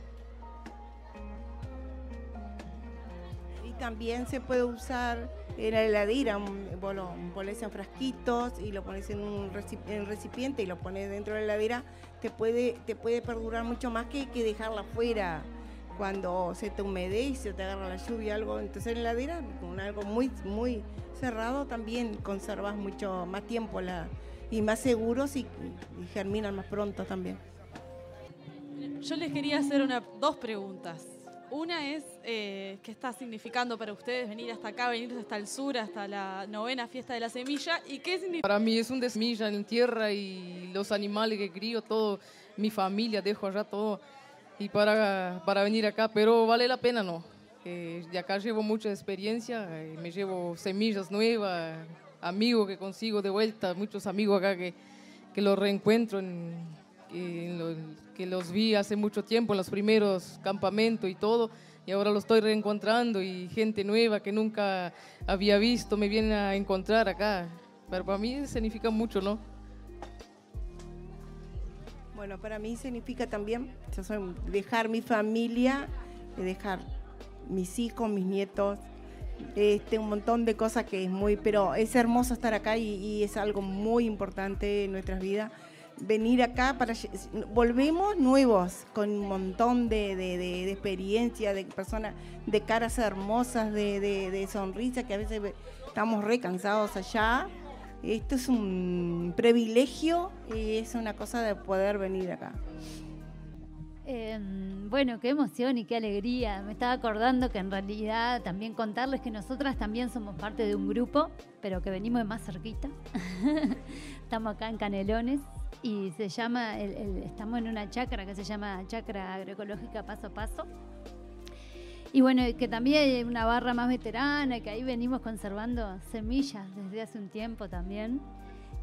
Y también se puede usar en la heladera, vos lo pones en frasquitos y lo pones en un reci- en recipiente y lo pones dentro de la heladera, te puede, te puede perdurar mucho más que, que dejarla afuera cuando se te humedece o te agarra la lluvia algo. Entonces en la heladera, con algo muy, muy cerrado, también conservas mucho más tiempo la, y más seguros y, y germinan más pronto también. Yo les quería hacer una, dos preguntas. Una es, eh, ¿qué está significando para ustedes venir hasta acá, venir hasta el sur, hasta la novena fiesta de la semilla? ¿Y qué significa? Para mí es un desmilla en tierra y los animales que crío, todo, mi familia, dejo allá todo. Y para, para venir acá, pero vale la pena, ¿no? Eh, de acá llevo mucha experiencia, eh, me llevo semillas nuevas, amigos que consigo de vuelta, muchos amigos acá que, que los reencuentro, en, en lo- que los vi hace mucho tiempo en los primeros campamentos y todo, y ahora los estoy reencontrando y gente nueva que nunca había visto me vienen a encontrar acá. Pero para mí significa mucho, ¿no? Bueno, para mí significa también dejar mi familia, eh, dejar mis hijos, mis nietos, este, un montón de cosas que es muy, pero es hermoso estar acá y, es algo muy importante en nuestras vidas. Venir acá para volvemos nuevos con un montón de, de, de- experiencia, de personas, de caras hermosas, de, sonrisas que a veces ve- estamos re cansados allá. Esto es un privilegio y es una cosa de poder venir acá. Em, bueno, qué emoción y qué alegría. Me estaba acordando que en realidad también contarles que nosotras también somos parte de un grupo, pero que venimos de más cerquita. estamos acá en Canelones y se llama, el- estamos en una chacra que se llama Chacra Agroecológica Paso a Paso. Y bueno, que también hay una barra más veterana, que ahí venimos conservando semillas desde hace un tiempo también.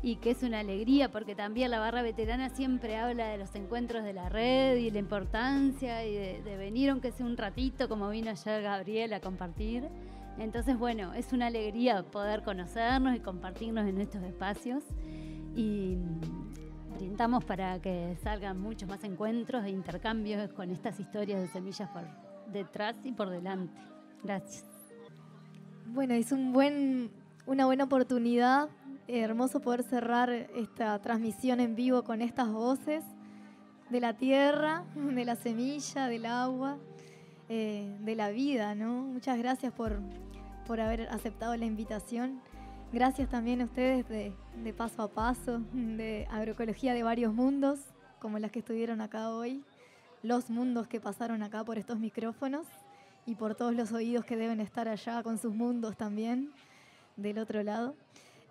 Y que es una alegría porque también la barra veterana siempre habla de los encuentros de la red y la importancia y de, venir aunque sea un ratito, como vino ayer Gabriel a compartir. Entonces, bueno, es una alegría poder conocernos y compartirnos en estos espacios. Y brindamos para que salgan muchos más encuentros e intercambios con estas historias de semillas por detrás y por delante. Gracias. Bueno, es un buen, una buena oportunidad. hermoso poder cerrar esta transmisión en vivo con estas voces de la tierra, de la semilla, del agua, eh, de la vida, ¿no? Muchas gracias por, por haber aceptado la invitación. Gracias también a ustedes de, de Paso a Paso, de Agroecología de varios mundos, como las que estuvieron acá hoy, los mundos que pasaron acá por estos micrófonos y por todos los oídos que deben estar allá con sus mundos también del otro lado.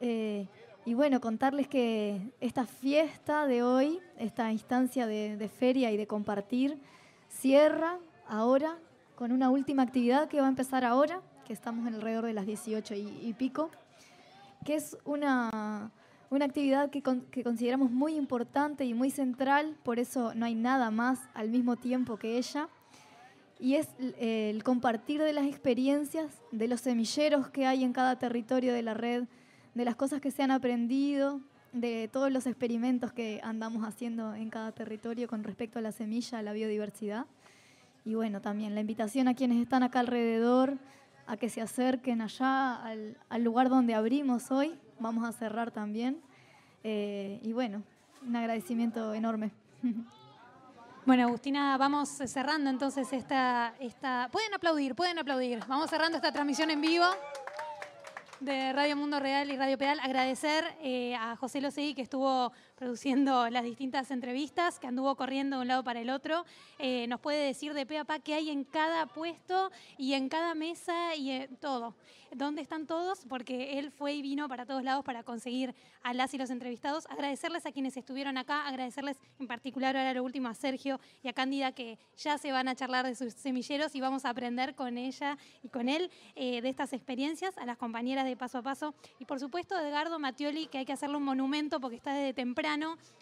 Eh, y bueno, contarles que esta fiesta de hoy, esta instancia de, feria y de compartir, cierra ahora con una última actividad que va a empezar ahora, que estamos alrededor de las 18 y, y pico, que es una, una actividad que, con- que consideramos muy importante y muy central, por eso no hay nada más al mismo tiempo que ella, y es eh, el compartir de las experiencias, de los semilleros que hay en cada territorio de la red, de las cosas que se han aprendido, de todos los experimentos que andamos haciendo en cada territorio con respecto a la semilla, a la biodiversidad. Y bueno, también la invitación a quienes están acá alrededor a que se acerquen allá al, al lugar donde abrimos hoy. Vamos a cerrar también. Eh, y bueno, un agradecimiento enorme. Bueno, Agustina, vamos cerrando entonces esta, esta... Pueden aplaudir, pueden aplaudir. Vamos cerrando esta transmisión en vivo de Radio Mundo Real y Radio Pedal. Agradecer eh, a José Losegui que estuvo produciendo las distintas entrevistas, que anduvo corriendo de un lado para el otro. Eh, nos puede decir de pe a pa qué hay en cada puesto y en cada mesa y en todo. ¿Dónde están todos? Porque él fue y vino para todos lados para conseguir a las y los entrevistados. Agradecerles a quienes estuvieron acá, agradecerles en particular ahora lo último a Sergio y a Cándida que ya se van a charlar de sus semilleros y vamos a aprender con ella y con él eh, de estas experiencias, a las compañeras de Paso a Paso y por supuesto a Edgardo Mattioli que hay que hacerle un monumento porque está desde temprano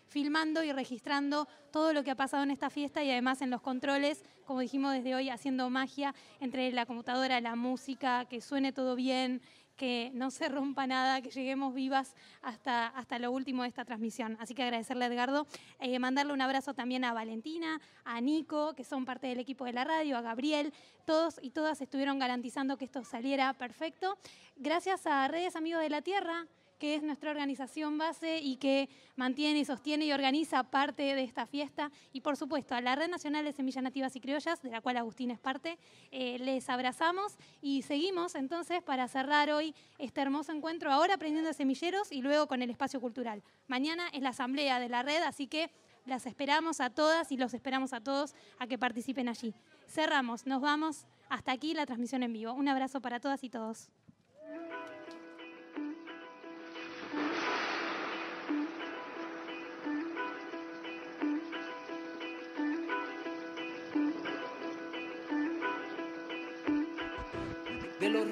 filmando y registrando todo lo que ha pasado en esta fiesta y además en los controles, como dijimos desde hoy, haciendo magia entre la computadora, la música, que suene todo bien, que no se rompa nada, que lleguemos vivas hasta, hasta lo último de esta transmisión. Así que agradecerle Edgardo, eh, mandarle un abrazo también a Valentina, a Nico, que son parte del equipo de la radio, a Gabriel, todos y todas estuvieron garantizando que esto saliera perfecto. Gracias a Redes Amigos de la Tierra, que es nuestra organización base y que mantiene y sostiene y organiza parte de esta fiesta. Y por supuesto a la Red Nacional de Semillas Nativas y Criollas, de la cual Agustín es parte, eh, les abrazamos y seguimos entonces para cerrar hoy este hermoso encuentro, ahora aprendiendo de semilleros y luego con el espacio cultural. Mañana es la asamblea de la red, así que las esperamos a todas y los esperamos a todos a que participen allí. Cerramos, nos vamos. Hasta aquí la transmisión en vivo. Un abrazo para todas y todos.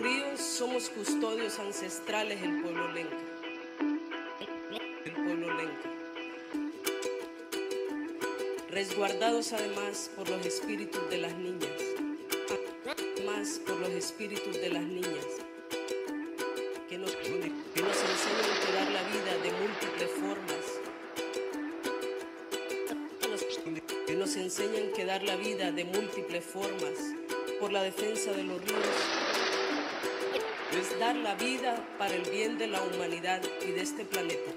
Ríos somos custodios ancestrales del pueblo lenca. El pueblo lenca. Resguardados además por los espíritus de las niñas. Más por los espíritus de las niñas. Que nos, que nos enseñan que dar la vida de múltiples formas. Que nos- enseñan que dar la vida de múltiples formas por la defensa de los ríos dar la vida para el bien de la humanidad y de este planeta.